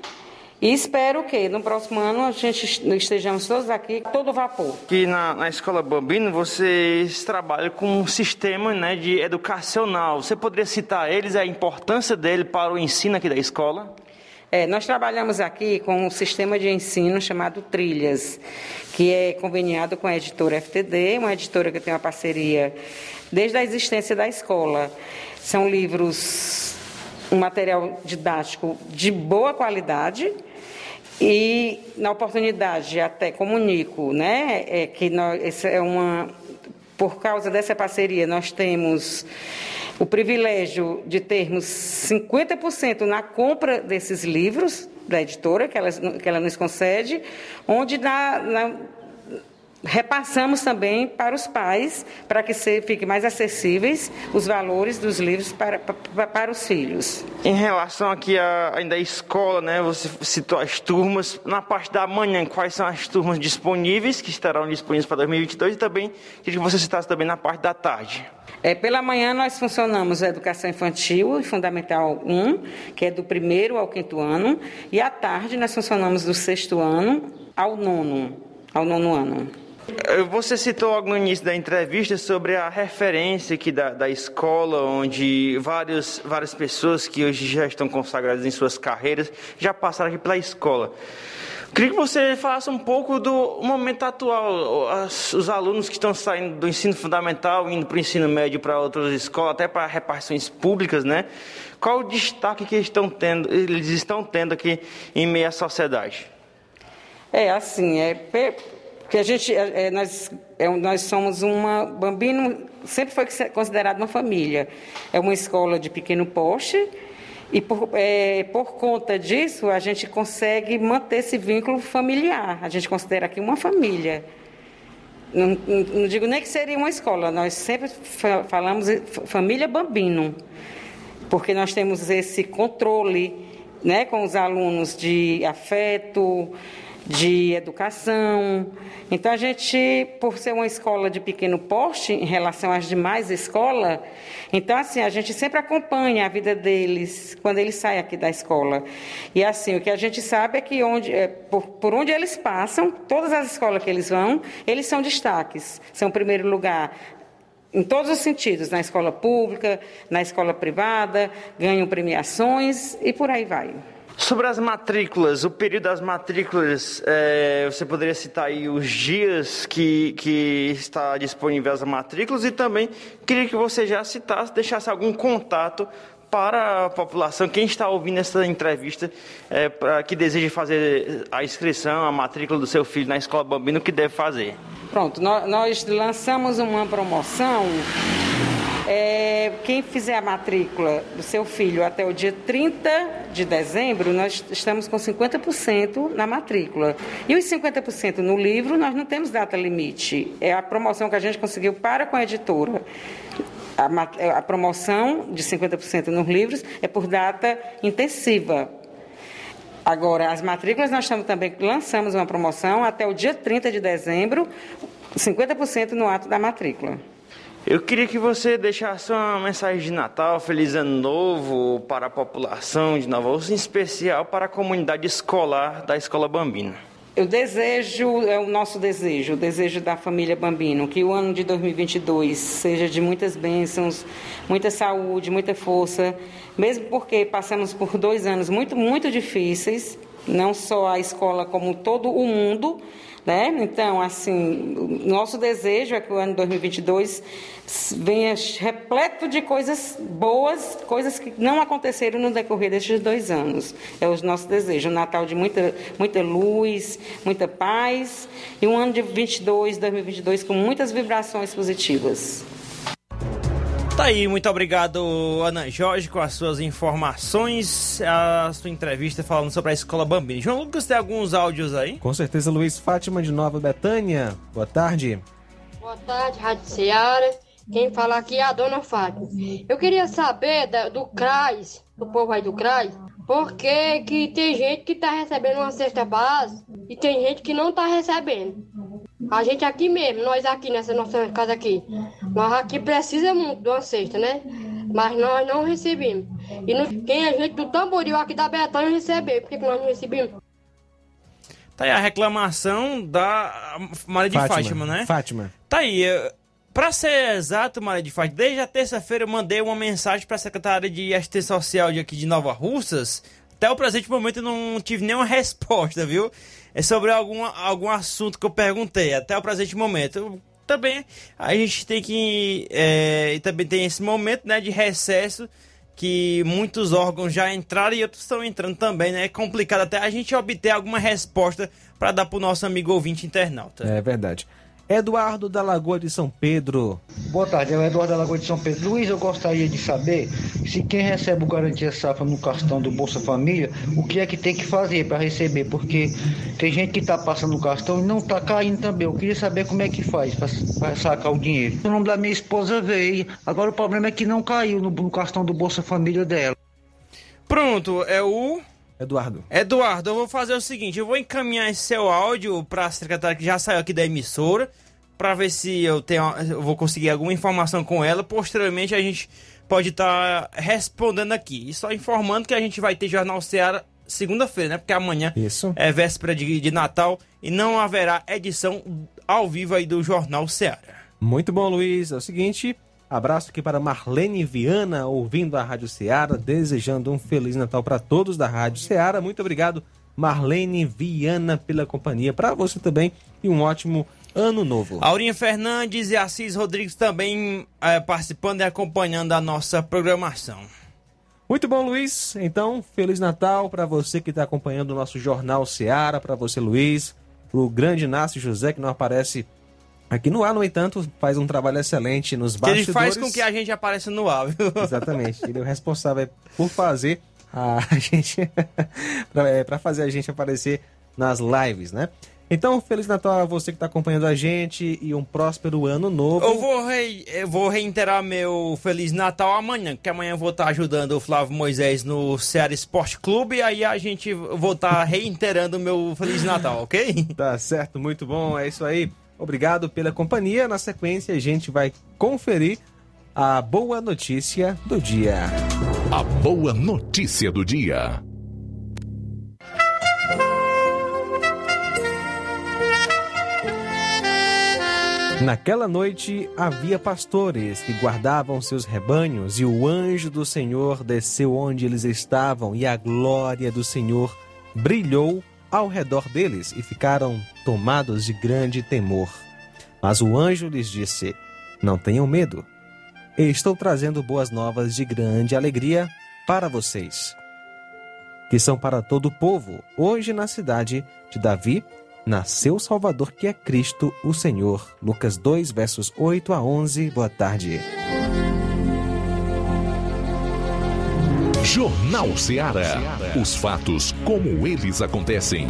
e espero que no próximo ano a gente estejamos todos aqui, todo vapor. Aqui na, na Escola Bambino vocês trabalham com um sistema né, de educacional. Você poderia citar eles, a importância dele para o ensino aqui da escola? É, nós trabalhamos aqui com um sistema de ensino chamado Trilhas, que é conveniado com a editora FTD, uma editora que tem uma parceria desde a existência da escola. São livros um material didático de boa qualidade e na oportunidade até comunico, né, é que nós, é uma por causa dessa parceria nós temos o privilégio de termos 50% na compra desses livros da editora que ela, que ela nos concede, onde na, na repassamos também para os pais, para que se, fiquem mais acessíveis os valores dos livros para, para, para os filhos. Em relação aqui à, ainda à escola, né, você citou as turmas, na parte da manhã, quais são as turmas disponíveis, que estarão disponíveis para 2022, e também, queria que você citasse também na parte da tarde. É, pela manhã nós funcionamos a educação infantil e fundamental 1, que é do primeiro ao quinto ano, e à tarde nós funcionamos do sexto ano ao nono, ao nono ano. Eh, você citou logo no início da entrevista sobre a referência aqui da, da escola, onde vários, várias pessoas que hoje já estão consagradas em suas carreiras já passaram aqui pela escola. Queria que você falasse um pouco do momento atual, as, os alunos que estão saindo do ensino fundamental, indo para o ensino médio para outras escolas, até para repartições públicas, né? Qual o destaque que estão tendo, eles estão tendo aqui em meio à sociedade? É assim, é Porque a gente, é, é, nós, é, nós somos uma. Bambino sempre foi considerado uma família. É uma escola de pequeno porte. E por, é, por conta disso, a gente consegue manter esse vínculo familiar. A gente considera aqui uma família. Não, não, não digo nem que seria uma escola, nós sempre falamos família Bambino, porque nós temos esse controle né, com os alunos de afeto, de educação. Então, a gente, por ser uma escola de pequeno porte em relação às demais escolas, então, assim, a gente sempre acompanha a vida deles quando eles saem aqui da escola. E, assim, o que a gente sabe é que onde, é, por, por onde eles passam, todas as escolas que eles vão, eles são destaques, são primeiro lugar em todos os sentidos, na escola pública, na escola privada, ganham premiações e por aí vai. Sobre as matrículas, o período das matrículas, é, você poderia citar aí os dias que, que está disponível as matrículas e também queria que você já citasse, deixasse algum contato para a população, quem está ouvindo essa entrevista, é, para que deseja fazer a inscrição, a matrícula do seu filho na Escola Bambino, o que deve fazer? Pronto, nós, nós lançamos uma promoção é, quem fizer a matrícula do seu filho até o dia 30 de dezembro, nós estamos com 50% na matrícula. E os 50% no livro, nós não temos data limite. É a promoção que a gente conseguiu para com a editora. A, a promoção de 50% nos livros é por data intensiva. Agora, as matrículas nós estamos também lançamos uma promoção até o dia 30 de dezembro, 50% no ato da matrícula. Eu queria que você deixasse uma mensagem de Natal, Feliz Ano Novo para a população de Nova Rússia, em especial para a comunidade escolar da Escola Bambina. Eu desejo, é o nosso desejo, o desejo da família Bambino, que o ano de 2022 seja de muitas bênçãos, muita saúde, muita força, mesmo porque passamos por dois anos muito, muito difíceis, não só a escola, como todo o mundo, né? Então, assim, nosso desejo é que o ano 2022 venha repleto de coisas boas, coisas que não aconteceram no decorrer destes dois anos. É o nosso desejo. Um Natal de muita, muita luz, muita paz e um ano de 22, 2022 com muitas vibrações positivas. Tá aí, muito obrigado, Ana Jorge, com as suas informações, a sua entrevista falando sobre a Escola Bambini. João Lucas, tem alguns áudios aí? Com certeza, Luiz Fátima de Nova Betânia. Boa tarde. Boa tarde, Rádio Seara. Quem fala aqui é a dona Fátima. Eu queria saber da, do CRAS, do povo aí do CRAS, porque que tem gente que tá recebendo uma cesta base e tem gente que não tá recebendo. A gente aqui mesmo, nós aqui nessa nossa casa aqui, nós aqui precisa muito de uma cesta, né? Mas nós não recebemos. E no, quem é gente do tamboril aqui da Betânia recebeu, por que nós não recebemos? Tá aí a reclamação da Maria de Fátima, Fátima né? Fátima. Tá aí. Para ser exato, Maria de Fátima, desde a terça-feira eu mandei uma mensagem para a secretária de assistência social de aqui de Nova Russas. Até o presente momento eu não tive nenhuma resposta, viu? É sobre algum, algum assunto que eu perguntei. Até o presente momento. também a gente tem que. É, também tem esse momento né, de recesso que muitos órgãos já entraram e outros estão entrando também, né? É complicado até a gente obter alguma resposta para dar para o nosso amigo ouvinte internauta. É verdade. Eduardo da Lagoa de São Pedro. Boa tarde, é o Eduardo da Lagoa de São Pedro. Luiz, eu gostaria de saber se quem recebe o Garantia Safra no cartão do Bolsa Família, o que é que tem que fazer para receber, porque tem gente que está passando o cartão e não está caindo também. Eu queria saber como é que faz para sacar o dinheiro. O nome da minha esposa veio, agora o problema é que não caiu no, no cartão do Bolsa Família dela. Pronto, é o Eduardo. Eduardo, eu vou fazer o seguinte, eu vou encaminhar esse seu áudio para a secretária que já saiu aqui da emissora, para ver se eu tenho, eu vou conseguir alguma informação com ela. Posteriormente a gente pode estar tá respondendo aqui. E só informando que a gente vai ter Jornal Ceará segunda-feira, né? Porque amanhã Isso. é véspera de, de Natal e não haverá edição ao vivo aí do Jornal Ceará. Muito bom, Luiz. É o seguinte, Abraço aqui para Marlene Viana, ouvindo a Rádio Ceará, desejando um Feliz Natal para todos da Rádio Ceará. Muito obrigado, Marlene Viana, pela companhia. Para você também e um ótimo ano novo. Aurinha Fernandes e Assis Rodrigues também é, participando e acompanhando a nossa programação. Muito bom, Luiz. Então, Feliz Natal para você que está acompanhando o nosso Jornal Ceará, para você, Luiz. pro grande Inácio José, que não aparece aqui no ar, no entanto, faz um trabalho excelente nos Que ele bastidores. faz com que a gente apareça no ar, viu? Exatamente. Ele é o responsável por fazer a gente. para fazer a gente aparecer nas lives, né? Então, Feliz Natal a você que está acompanhando a gente e um próspero ano novo. Eu vou, rei- eu vou reiterar meu Feliz Natal amanhã, que amanhã eu vou estar ajudando o Flávio Moisés no Ceará Esporte Clube, e aí a gente vou estar reiterando o meu Feliz Natal, ok? Tá certo, muito bom. É isso aí. Obrigado pela companhia. Na sequência, a gente vai conferir a boa notícia do dia. A boa notícia do dia. Naquela noite havia pastores que guardavam seus rebanhos, e o anjo do Senhor desceu onde eles estavam, e a glória do Senhor brilhou ao redor deles, e ficaram tomados de grande temor. Mas o anjo lhes disse: Não tenham medo. Estou trazendo boas novas de grande alegria para vocês, que são para todo o povo. Hoje, na cidade de Davi, nasceu o Salvador, que é Cristo, o Senhor. Lucas 2, versos 8 a 11. Boa tarde. Jornal Ceará. Os fatos como eles acontecem.